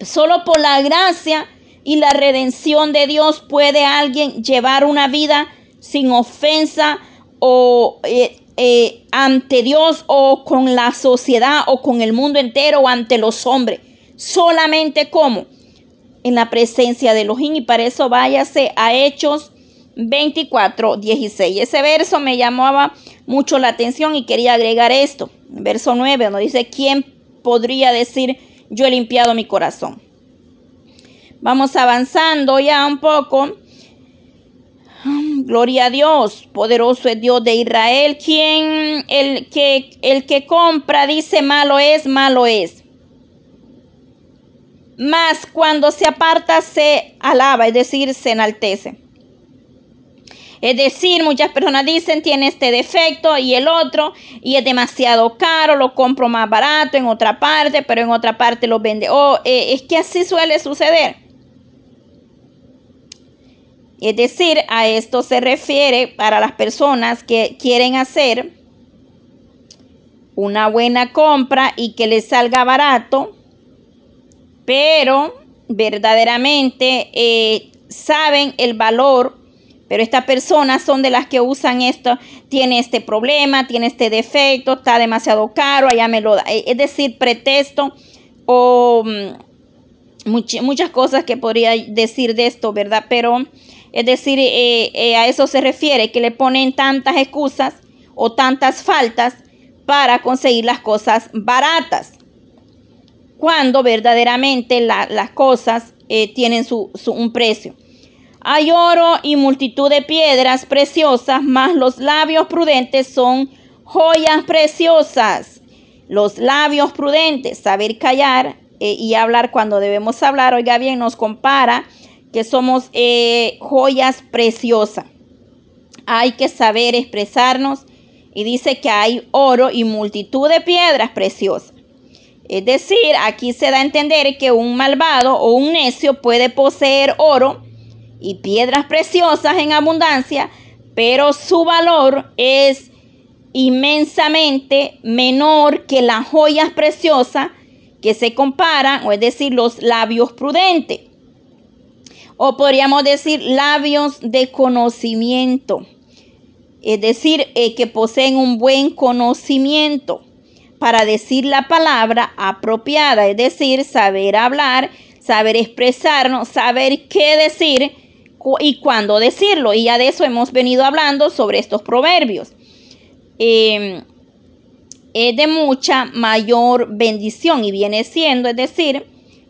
Solo por la gracia y la redención de Dios puede alguien llevar una vida sin ofensa o eh, eh, ante Dios o con la sociedad o con el mundo entero o ante los hombres solamente como en la presencia de Elohim y para eso váyase a Hechos 24, 16. Ese verso me llamaba mucho la atención y quería agregar esto. Verso 9, donde dice, ¿quién podría decir yo he limpiado mi corazón? Vamos avanzando ya un poco. Gloria a Dios, poderoso es Dios de Israel, quien el que el que compra dice malo es, malo es. Mas cuando se aparta se alaba, es decir, se enaltece. Es decir, muchas personas dicen tiene este defecto y el otro y es demasiado caro, lo compro más barato en otra parte, pero en otra parte lo vende. Oh, es que así suele suceder. Es decir, a esto se refiere para las personas que quieren hacer una buena compra y que les salga barato, pero verdaderamente eh, saben el valor, pero estas personas son de las que usan esto, tiene este problema, tiene este defecto, está demasiado caro, allá me lo da. Es decir, pretexto o mm, muchas cosas que podría decir de esto, ¿verdad? Pero es decir, eh, eh, a eso se refiere, que le ponen tantas excusas o tantas faltas para conseguir las cosas baratas. Cuando verdaderamente las cosas eh, tienen su, un precio. Hay oro y multitud de piedras preciosas, más los labios prudentes son joyas preciosas. Los labios prudentes, saber callar y hablar cuando debemos hablar, oiga bien, nos compara que somos eh, joyas preciosas. Hay que saber expresarnos y dice que hay oro y multitud de piedras preciosas. Es decir, aquí se da a entender que un malvado o un necio puede poseer oro y piedras preciosas en abundancia, pero su valor es inmensamente menor que las joyas preciosas que se comparan, o es decir, los labios prudentes. O podríamos decir labios de conocimiento, es decir, eh, que poseen un buen conocimiento para decir la palabra apropiada, es decir, saber hablar, saber expresarnos, saber qué decir y cuándo decirlo. Y ya de eso hemos venido hablando sobre estos proverbios. Em, es de mucha mayor bendición y viene siendo, es decir,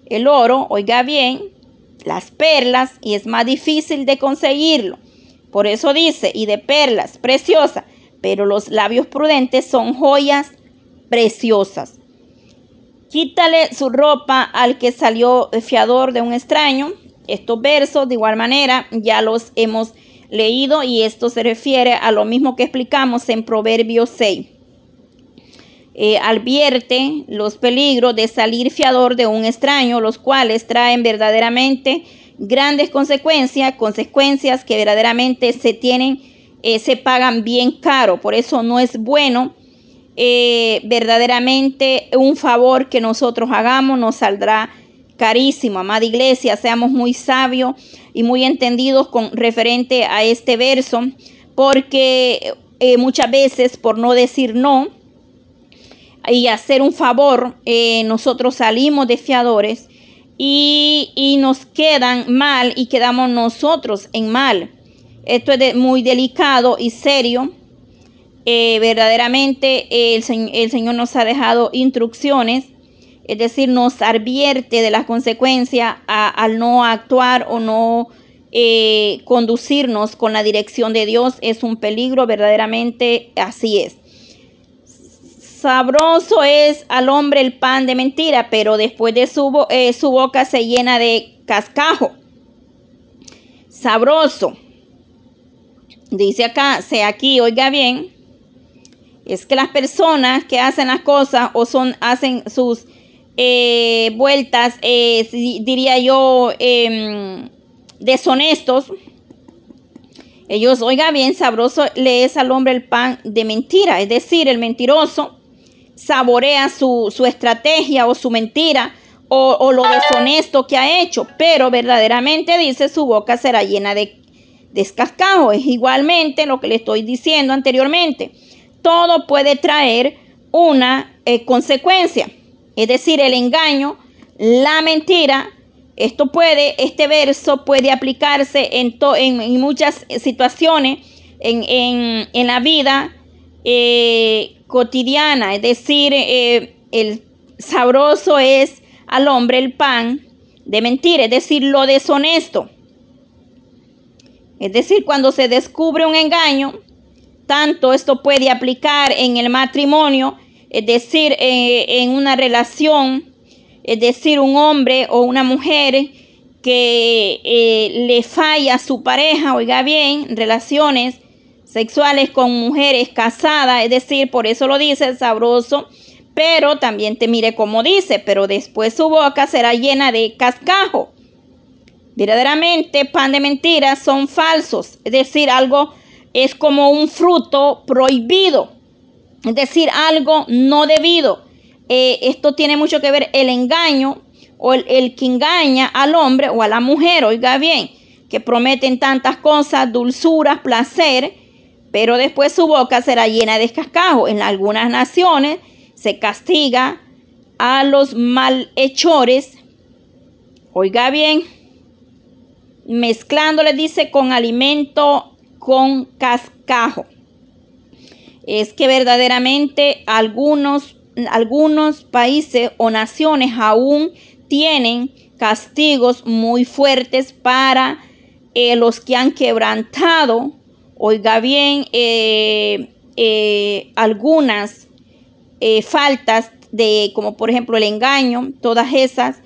el oro, oiga bien, las perlas y es más difícil de conseguirlo. Por eso dice, y de perlas, preciosa, pero los labios prudentes son joyas preciosas. Quítale su ropa al que salió fiador de un extraño. Estos versos, de igual manera, ya los hemos leído y esto se refiere a lo mismo que explicamos en Proverbios 6. Eh, advierte los peligros de salir fiador de un extraño, los cuales traen verdaderamente grandes consecuencias, consecuencias que verdaderamente se tienen, eh, se pagan bien caro. Por eso no es bueno eh, verdaderamente un favor que nosotros hagamos nos saldrá carísimo. Amada iglesia, seamos muy sabios y muy entendidos con referente a este verso, porque muchas veces por no decir no, y hacer un favor, eh, nosotros salimos de fiadores y, nos quedan mal y quedamos nosotros en mal. Esto es muy delicado y serio. Eh, verdaderamente el, el, Señor nos ha dejado instrucciones, es decir, nos advierte de las consecuencias al no actuar o no eh, conducirnos con la dirección de Dios. Es un peligro, verdaderamente así es. Sabroso es al hombre el pan de mentira, pero después de su, eh, su boca se llena de cascajo. Sabroso. Dice acá, sea aquí, oiga bien, es que las personas que hacen las cosas o son, hacen sus eh, vueltas, eh, diría yo, em, deshonestos, ellos, oiga bien, sabroso le es al hombre el pan de mentira, es decir, el mentiroso saborea su, estrategia o su mentira o, lo deshonesto que ha hecho, pero verdaderamente dice su boca será llena de descascajo. Es igualmente lo que le estoy diciendo anteriormente. Todo puede traer una eh, consecuencia, es decir, el engaño, la mentira. Esto puede, este verso puede aplicarse en, en, muchas situaciones en, la vida eh, cotidiana, es decir, eh, el sabroso es al hombre el pan de mentir, es decir, lo deshonesto. Es decir, cuando se descubre un engaño, tanto esto puede aplicar en el matrimonio, es decir, eh, en una relación, es decir, un hombre o una mujer que eh, le falla a su pareja, oiga bien, relaciones sexuales con mujeres casadas, es decir, por eso lo dice sabroso, pero también te mire como dice, pero después su boca será llena de cascajo. Verdaderamente, pan de mentiras son falsos, es decir, algo es como un fruto prohibido, es decir, algo no debido. Eh, esto tiene mucho que ver el engaño o el, que engaña al hombre o a la mujer, oiga bien, que prometen tantas cosas, dulzuras, placer, pero después su boca será llena de cascajo. En algunas naciones se castiga a los malhechores, oiga bien, mezclándole, dice, con alimento con cascajo. Es que verdaderamente algunos, algunos países o naciones aún tienen castigos muy fuertes para eh, los que han quebrantado, oiga bien, eh, eh, algunas faltas de, como por ejemplo el engaño, todas esas.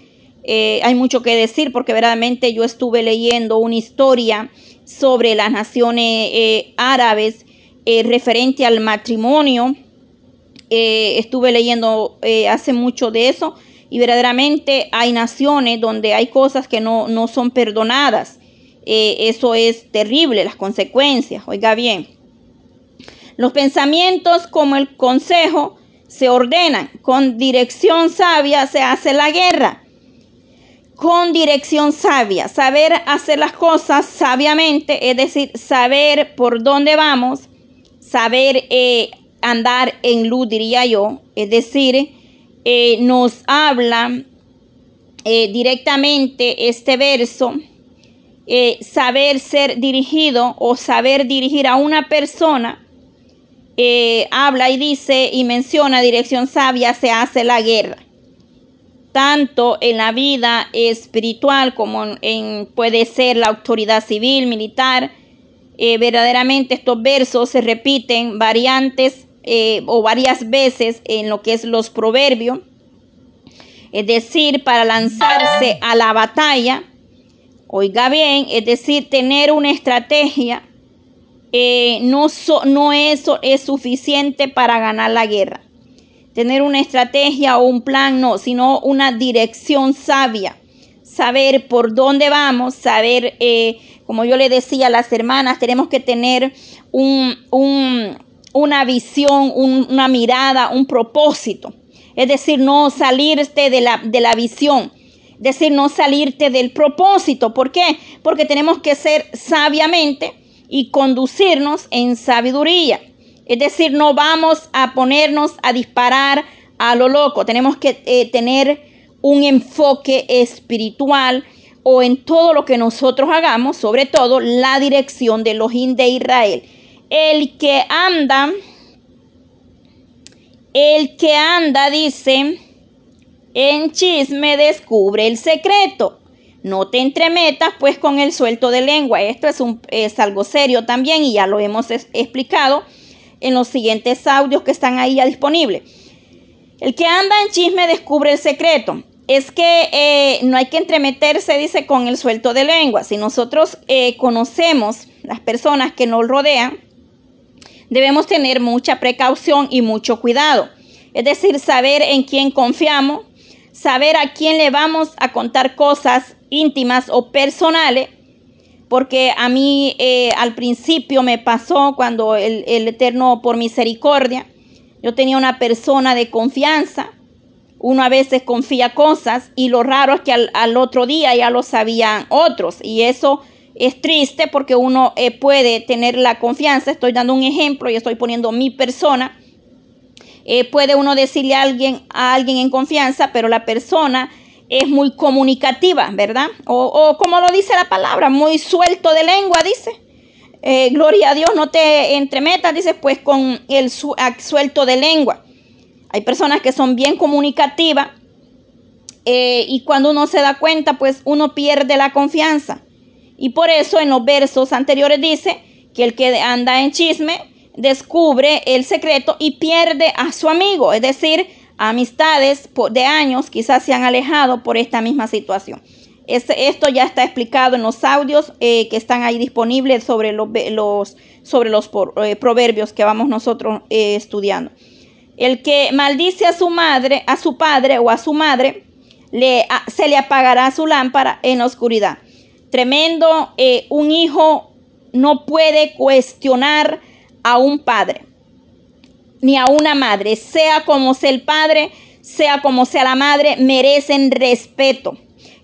hay mucho que decir porque verdaderamente yo estuve leyendo una historia sobre las naciones árabes referente al matrimonio. estuve leyendo hace mucho de eso y verdaderamente hay naciones donde hay cosas que no, son perdonadas. Eh, eso es terrible, las consecuencias. Oiga bien, los pensamientos como el consejo se ordenan. Con dirección sabia se hace la guerra. Con dirección sabia, saber hacer las cosas sabiamente, es decir, saber por dónde vamos, saber eh, andar en luz, diría yo, es decir, eh, nos habla eh, directamente este verso, saber ser dirigido o saber dirigir a una persona, habla y dice y menciona dirección sabia, se hace la guerra. Tanto en la vida espiritual como en, puede ser la autoridad civil, militar. verdaderamente estos versos se repiten variantes eh, o varias veces en lo que es los proverbios. Es decir, para lanzarse a la batalla, oiga bien, es decir, tener una estrategia eh, no, no eso es suficiente para ganar la guerra. Tener una estrategia o un plan, no, sino una dirección sabia. Saber por dónde vamos, saber, eh, como yo le decía a las hermanas, tenemos que tener un, un una visión, una mirada, un propósito. Es decir, no salirte de la, de la visión. Es decir, no salirte del propósito. ¿Por qué? Porque tenemos que ser sabiamente y conducirnos en sabiduría. Es decir, no vamos a ponernos a disparar a lo loco. Tenemos que eh, tener un enfoque espiritual o en todo lo que nosotros hagamos, sobre todo la dirección de los de Israel. El que anda, el que anda, dice, en chisme descubre el secreto. No te entremetas pues con el suelto de lengua. Esto es, algo serio también y ya lo hemos explicado en los siguientes audios que están ahí ya disponibles. El que anda en chisme descubre el secreto. Es que eh, no hay que entremeterse, dice, con el suelto de lengua. Si nosotros eh, conocemos las personas que nos rodean, debemos tener mucha precaución y mucho cuidado. Es decir, saber en quién confiamos, saber a quién le vamos a contar cosas íntimas o personales, porque a mí eh, al principio me pasó cuando el, Eterno por misericordia, yo tenía una persona de confianza, uno a veces confía cosas y lo raro es que al, al otro día ya lo sabían otros y eso es triste porque uno eh, puede tener la confianza, estoy dando un ejemplo y estoy poniendo mi persona. Eh, puede uno decirle a alguien, a alguien en confianza, pero la persona es muy comunicativa, ¿verdad? O, como lo dice la palabra, muy suelto de lengua, dice. Eh, gloria a Dios, no te entremetas, dice, pues con el suelto de lengua. Hay personas que son bien comunicativas eh, y cuando uno se da cuenta, pues uno pierde la confianza. Y por eso en los versos anteriores dice que el que anda en chisme descubre el secreto y pierde a su amigo, es decir, amistades de años quizás se han alejado por esta misma situación. esto ya está explicado en los audios eh, que están ahí disponibles sobre los, sobre los eh, proverbios que vamos nosotros eh, estudiando. El que maldice a su madre, a su padre o a su madre, le, se le apagará su lámpara en la oscuridad. Tremendo, un hijo no puede cuestionar a un padre ni a una madre, sea como sea el padre, sea como sea la madre, merecen respeto.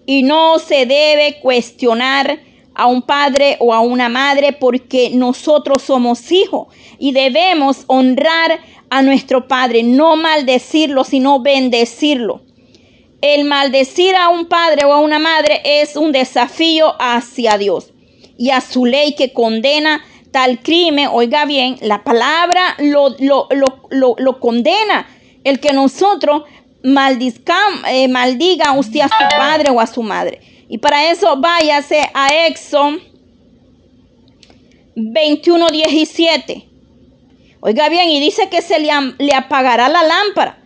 Y no se debe cuestionar a un padre o a una madre porque nosotros somos hijos y debemos honrar a nuestro padre, no maldecirlo, sino bendecirlo. El maldecir a un padre o a una madre es un desafío hacia Dios y a su ley que condena tal crimen, oiga bien, la palabra lo, lo, condena. El que nosotros eh, maldiga usted a su padre o a su madre. Y para eso váyase a Éxodo 21, 17. Oiga bien, y dice que se le, le apagará la lámpara.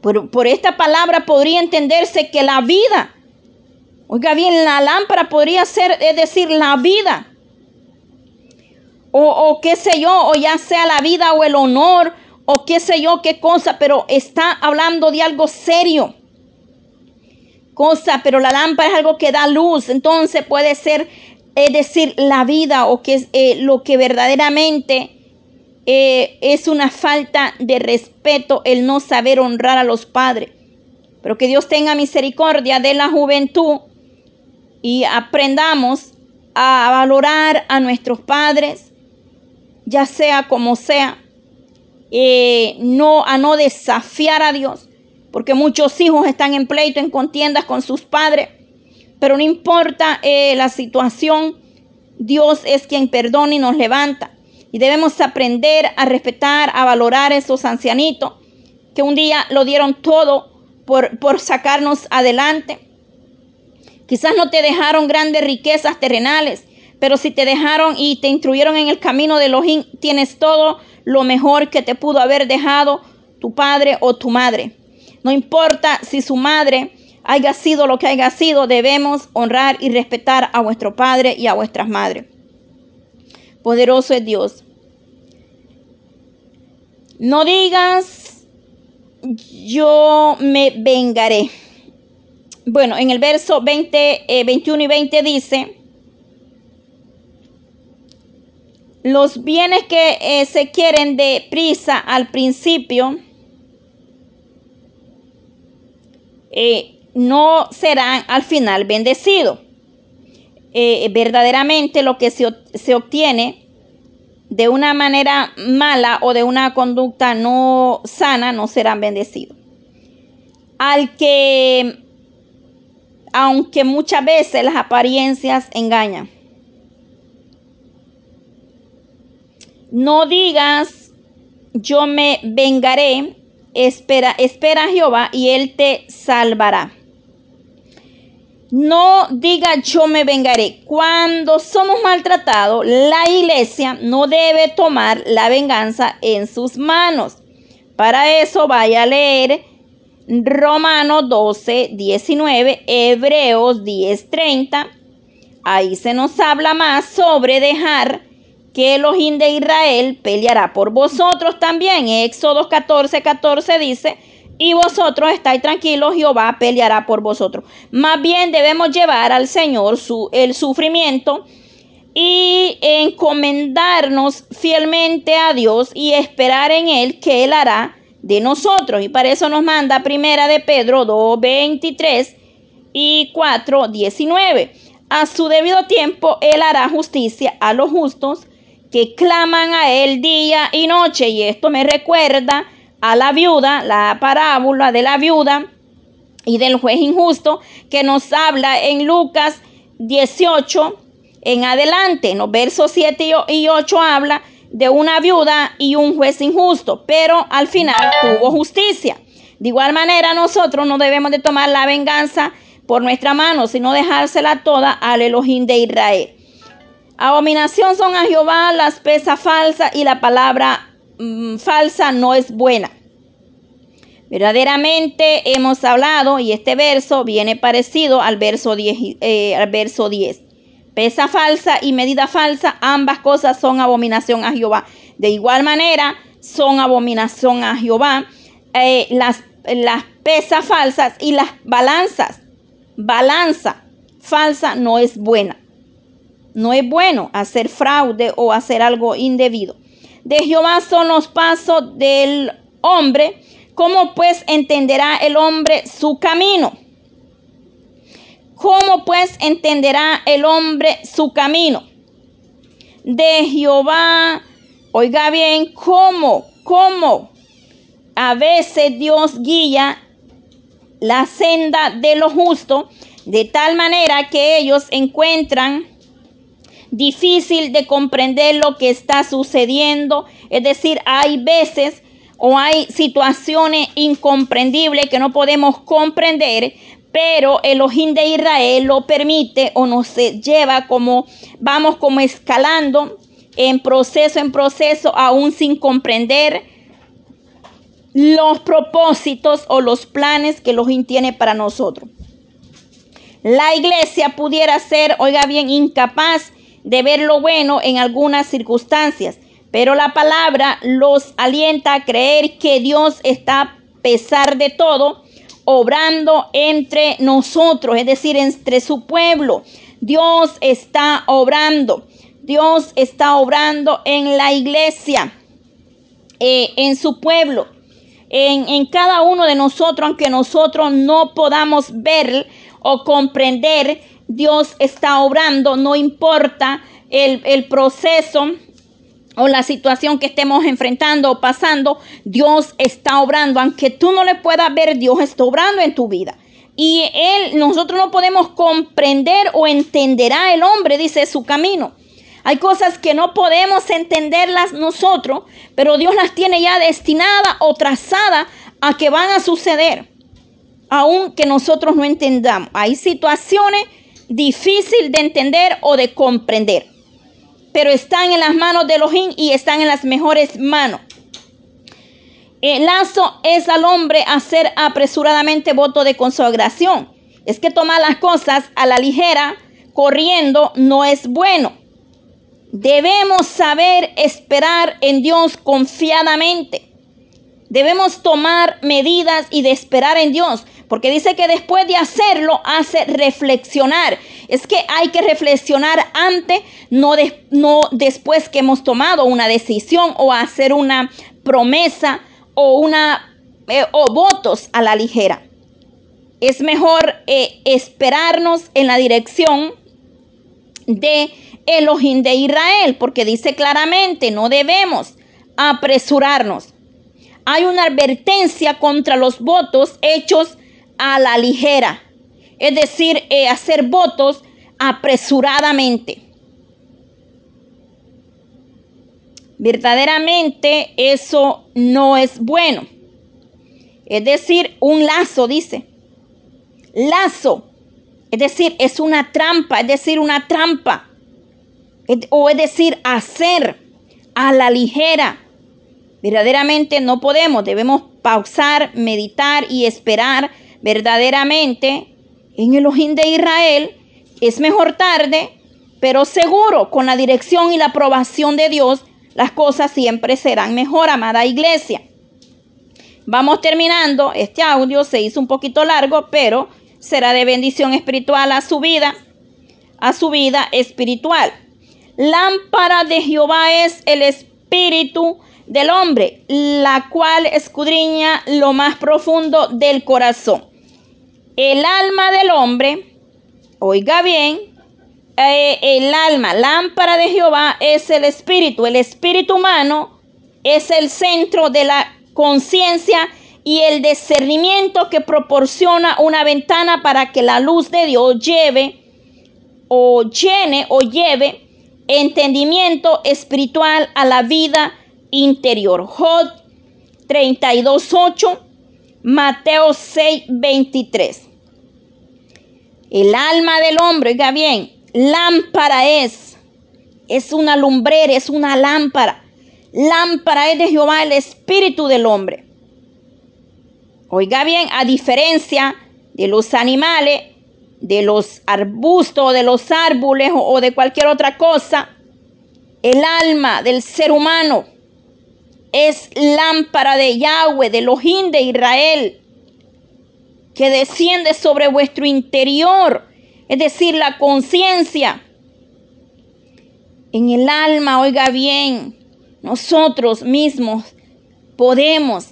Por, por, esta palabra podría entenderse que la vida Oiga bien, la lámpara podría ser, es decir, la vida. O, o qué sé yo, o ya sea la vida o el honor, o qué sé yo, qué cosa, pero está hablando de algo serio. Cosa, pero la lámpara es algo que da luz, entonces puede ser, es decir, la vida o que es eh, lo que verdaderamente eh, es una falta de respeto el no saber honrar a los padres. Pero que Dios tenga misericordia de la juventud y aprendamos a valorar a nuestros padres, ya sea como sea, eh, no, a no desafiar a Dios, porque muchos hijos están en pleito, en contiendas con sus padres, pero no importa eh, la situación, Dios es quien perdona y nos levanta. Y debemos aprender a respetar, a valorar a esos ancianitos que un día lo dieron todo por, por sacarnos adelante Quizás no te dejaron grandes riquezas terrenales, pero si te dejaron y te instruyeron en el camino de Elohim, tienes todo lo mejor que te pudo haber dejado tu padre o tu madre. No importa si su madre haya sido lo que haya sido, debemos honrar y respetar a vuestro padre y a vuestras madres. Poderoso es Dios. No digas, yo me vengaré. Bueno, en el verso 20, 21 eh, y 20 dice, los bienes que eh, se quieren de prisa al principio eh, no serán al final bendecidos. verdaderamente lo que se, se obtiene de una manera mala o de una conducta no sana no serán bendecidos. Al que aunque muchas veces las apariencias engañan. No digas, yo me vengaré, espera, espera a Jehová y él te salvará. No diga yo me vengaré. Cuando somos maltratados, la iglesia no debe tomar la venganza en sus manos. Para eso vaya a leer Romanos 12, 19, Hebreos 10, 30. Ahí se nos habla más sobre dejar que el ojín de Israel peleará por vosotros también. Éxodo 14, 14 dice, y vosotros estáis tranquilos, Jehová peleará por vosotros. Más bien debemos llevar al Señor su, el sufrimiento y encomendarnos fielmente a Dios y esperar en Él que Él hará de nosotros. Y para eso nos manda primera de Pedro 2, 23 y 4, 19. A su debido tiempo, Él hará justicia a los justos que claman a Él día y noche. Y esto me recuerda a la viuda, la parábola de la viuda y del juez injusto que nos habla en Lucas 18 en adelante. En los versos 7 y 8 habla de una viuda y un juez injusto, pero al final tuvo justicia. De igual manera, nosotros no debemos de tomar la venganza por nuestra mano, sino dejársela toda al Elohim de Israel. Abominación son a Jehová las pesas falsas y la palabra mm, falsa no es buena. Verdaderamente hemos hablado y este verso viene parecido al verso 10. Eh, al verso 10. Pesa falsa y medida falsa, ambas cosas son abominación a Jehová. De igual manera, son abominación a Jehová eh, las, las pesas falsas y las balanzas. Balanza falsa no es buena. No es bueno hacer fraude o hacer algo indebido. De Jehová son los pasos del hombre. ¿Cómo pues entenderá el hombre su camino? ¿Cómo pues entenderá el hombre su camino? De Jehová, oiga bien, ¿cómo? ¿Cómo? A veces Dios guía la senda de lo justo de tal manera que ellos encuentran difícil de comprender lo que está sucediendo. Es decir, hay veces o hay situaciones incomprendibles que no podemos comprender, pero el ojín de Israel lo permite o nos lleva como vamos como escalando en proceso en proceso aún sin comprender los propósitos o los planes que Elohim tiene para nosotros. La iglesia pudiera ser, oiga bien, incapaz de ver lo bueno en algunas circunstancias, pero la palabra los alienta a creer que Dios está, a pesar de todo, obrando entre nosotros, es decir, entre su pueblo. Dios está obrando. Dios está obrando en la iglesia, eh, en su pueblo, en, en cada uno de nosotros, aunque nosotros no podamos ver o comprender Dios está obrando, no importa el, proceso o la situación que estemos enfrentando o pasando, Dios está obrando. Aunque tú no le puedas ver, Dios está obrando en tu vida. Y Él, nosotros no podemos comprender o entenderá el hombre, dice su camino. Hay cosas que no podemos entenderlas nosotros, pero Dios las tiene ya destinadas o trazadas a que van a suceder, aunque nosotros no entendamos. Hay situaciones difícil de entender o de comprender. Pero están en las manos de Elohim y están en las mejores manos. El lazo es al hombre hacer apresuradamente voto de consagración. Es que tomar las cosas a la ligera, corriendo, no es bueno. Debemos saber esperar en Dios confiadamente. Debemos tomar medidas y de esperar en Dios. Porque dice que después de hacerlo hace reflexionar. Es que hay que reflexionar antes, no, después que hemos tomado una decisión o hacer una promesa o, una, eh, o votos a la ligera. Es mejor eh, esperarnos en la dirección de Elohim de Israel, porque dice claramente, no debemos apresurarnos. Hay una advertencia contra los votos hechos a la ligera, es decir, eh, hacer votos apresuradamente. Verdaderamente eso no es bueno. Es decir, un lazo, dice. Lazo. Es decir, es una trampa, es decir, una trampa. O es decir, hacer a la ligera. Verdaderamente no podemos, debemos pausar, meditar y esperar verdaderamente en el ojín de Israel, es mejor tarde, pero seguro, con la dirección y la aprobación de Dios, las cosas siempre serán mejor, amada iglesia. Vamos terminando, este audio se hizo un poquito largo, pero será de bendición espiritual a su vida, a su vida espiritual. Lámpara de Jehová es el espíritu del hombre, la cual escudriña lo más profundo del corazón. El alma del hombre, oiga bien, eh, el alma, lámpara de Jehová es el espíritu. El espíritu humano es el centro de la conciencia y el discernimiento que proporciona una ventana para que la luz de Dios lleve o llene o lleve entendimiento espiritual a la vida interior. Jod 32.8 Mateo 6, 23. El alma del hombre, oiga bien, lámpara es. Es una lumbrera, es una lámpara. Lámpara es de Jehová el espíritu del hombre. Oiga bien, a diferencia de los animales, de los arbustos, de los árboles o de cualquier otra cosa, el alma del ser humano es lámpara de Yahweh, de Elohim de Israel, que desciende sobre vuestro interior, es decir, la conciencia. En el alma, oiga bien, nosotros mismos podemos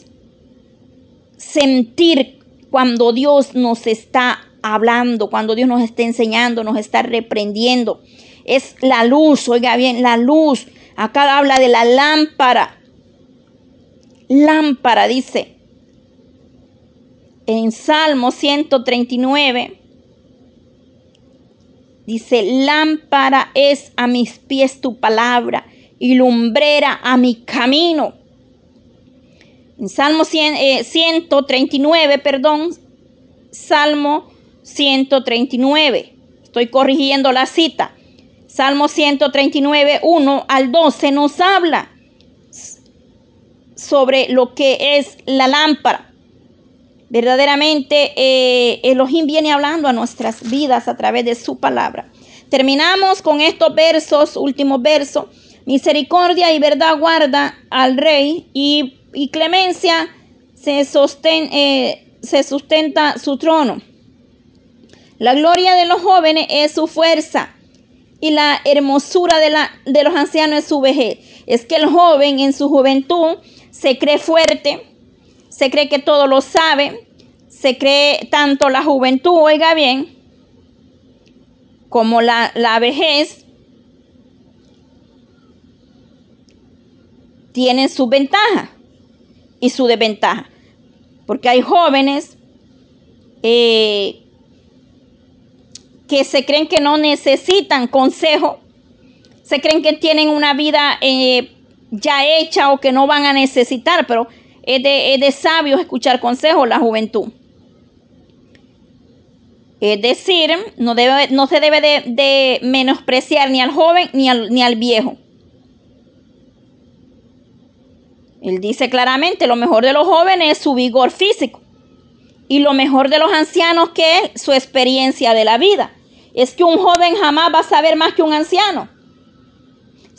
sentir cuando Dios nos está hablando, cuando Dios nos está enseñando, nos está reprendiendo. Es la luz, oiga bien, la luz. Acá habla de la lámpara. Lámpara, dice. En Salmo 139. Dice, lámpara es a mis pies tu palabra y lumbrera a mi camino. En Salmo 139, eh, perdón, Salmo 139. Estoy corrigiendo la cita. Salmo 139, 1 al 12 nos habla sobre lo que es la lámpara. Verdaderamente eh, Elohim viene hablando a nuestras vidas a través de su palabra. Terminamos con estos versos, último verso. Misericordia y verdad guarda al rey y, clemencia se, eh, se sustenta su trono. La gloria de los jóvenes es su fuerza y la hermosura de, la, de los ancianos es su vejez. Es que el joven en su juventud se cree fuerte, se cree que todo lo sabe, se cree tanto la juventud, oiga bien, como la, la vejez tienen su ventaja y su desventaja. Porque hay jóvenes eh, que se creen que no necesitan consejo, se creen que tienen una vida eh, ya hecha o que no van a necesitar, pero es de, es de sabios escuchar consejos la juventud. Es decir, no, debe, no se debe de, de, menospreciar ni al joven ni al, ni al viejo. Él dice claramente, lo mejor de los jóvenes es su vigor físico y lo mejor de los ancianos que es su experiencia de la vida. Es que un joven jamás va a saber más que un anciano.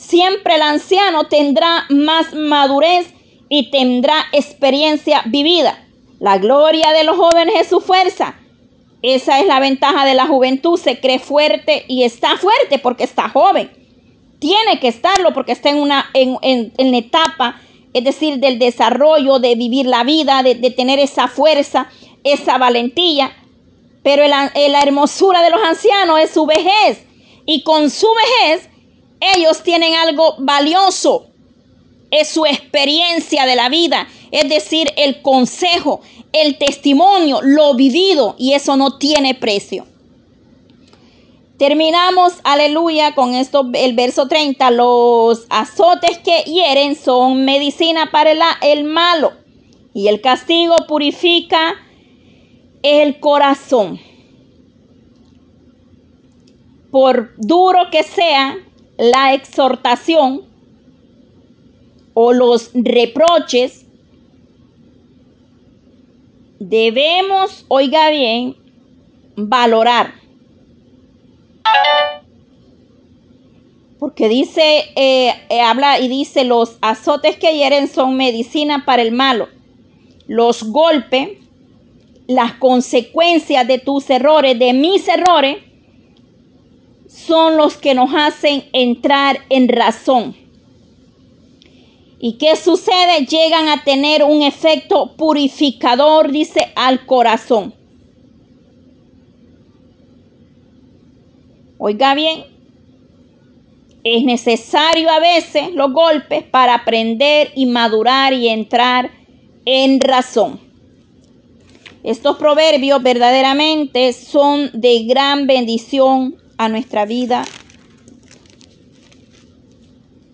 Siempre el anciano tendrá más madurez y tendrá experiencia vivida. La gloria de los jóvenes es su fuerza. Esa es la ventaja de la juventud. Se cree fuerte y está fuerte porque está joven. Tiene que estarlo porque está en una en, en etapa es decir, del desarrollo, de vivir la vida, de, tener esa fuerza, esa valentía. Pero la, la hermosura de los ancianos es su vejez. Y con su vejez, ellos tienen algo valioso. Es su experiencia de la vida. Es decir, el consejo, el testimonio, lo vivido. Y eso no tiene precio. Terminamos, aleluya, con esto, el verso 30. Los azotes que hieren son medicina para el, el malo y el castigo purifica el corazón. Por duro que sea la exhortación o los reproches, debemos, oiga bien, valorar porque dice, eh, eh, habla y dice, los azotes que hieren son medicina para el malo. Los golpes, las consecuencias de tus errores, de mis errores, son los que nos hacen entrar en razón. ¿Y qué sucede? Llegan a tener un efecto purificador, dice, al corazón. Oiga bien, es necesario a veces los golpes para aprender y madurar y entrar en razón. Estos proverbios verdaderamente son de gran bendición a nuestra vida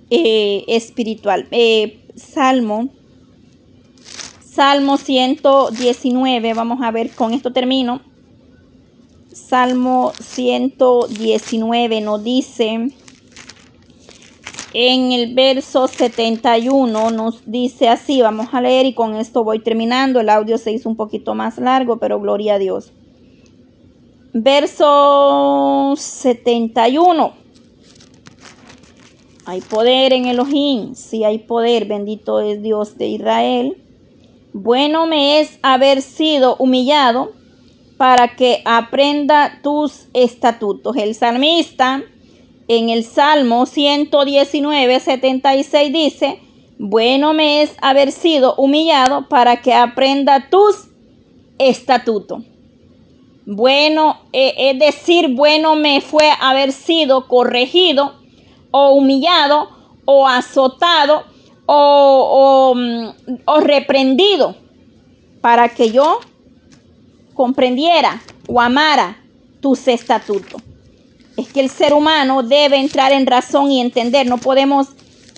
eh, espiritual. Eh, Salmo Salmo 119, vamos a ver, con esto termino. Salmo 119 nos dice en el verso 71 nos dice así, vamos a leer y con esto voy terminando. El audio se hizo un poquito más largo, pero gloria a Dios. Verso 71. Hay poder en Elohim, sí hay poder, bendito es Dios de Israel. Bueno me es haber sido humillado para que aprenda tus estatutos. El salmista en el Salmo 119, 76 dice, bueno me es haber sido humillado para que aprenda tus estatutos. Bueno, eh, es decir, bueno me fue haber sido corregido o humillado o azotado o, o, mm, o reprendido para que yo comprendiera o amara tus estatutos. Es que el ser humano debe entrar en razón y entender. No podemos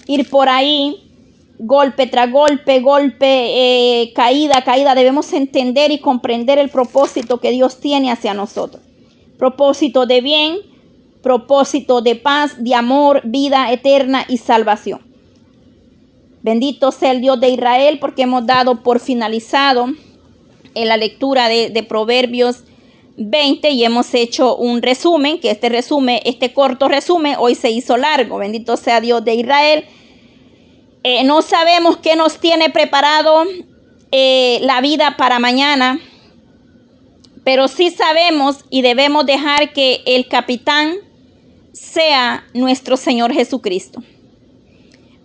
ir por ahí golpe tras golpe, golpe, eh, caída, caída. Debemos entender y comprender el propósito que Dios tiene hacia nosotros. Propósito de bien, propósito de paz, de amor, vida eterna y salvación. Bendito sea el Dios de Israel porque hemos dado por finalizado en la lectura de, de Proverbios 20 y hemos hecho un resumen, que este resumen, este corto resumen hoy se hizo largo. Bendito sea Dios de Israel. Eh, no sabemos qué nos tiene preparado eh, la vida para mañana, pero sí sabemos y debemos dejar que el capitán sea nuestro Señor Jesucristo.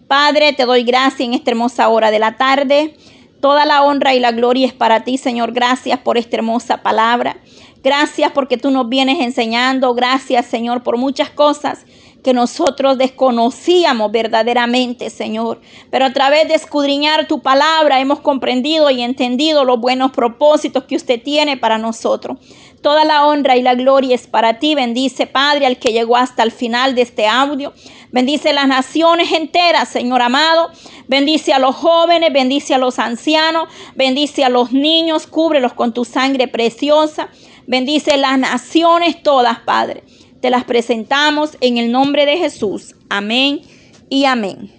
Padre, te doy gracias en esta hermosa hora de la tarde. Toda la honra y la gloria es para ti, Señor. Gracias por esta hermosa palabra. Gracias porque tú nos vienes enseñando. Gracias, Señor, por muchas cosas que nosotros desconocíamos verdaderamente, Señor. Pero a través de escudriñar tu palabra hemos comprendido y entendido los buenos propósitos que usted tiene para nosotros. Toda la honra y la gloria es para ti. Bendice, Padre, al que llegó hasta el final de este audio. Bendice las naciones enteras, Señor amado. Bendice a los jóvenes, bendice a los ancianos, bendice a los niños, cúbrelos con tu sangre preciosa. Bendice las naciones todas, Padre. Te las presentamos en el nombre de Jesús. Amén y amén.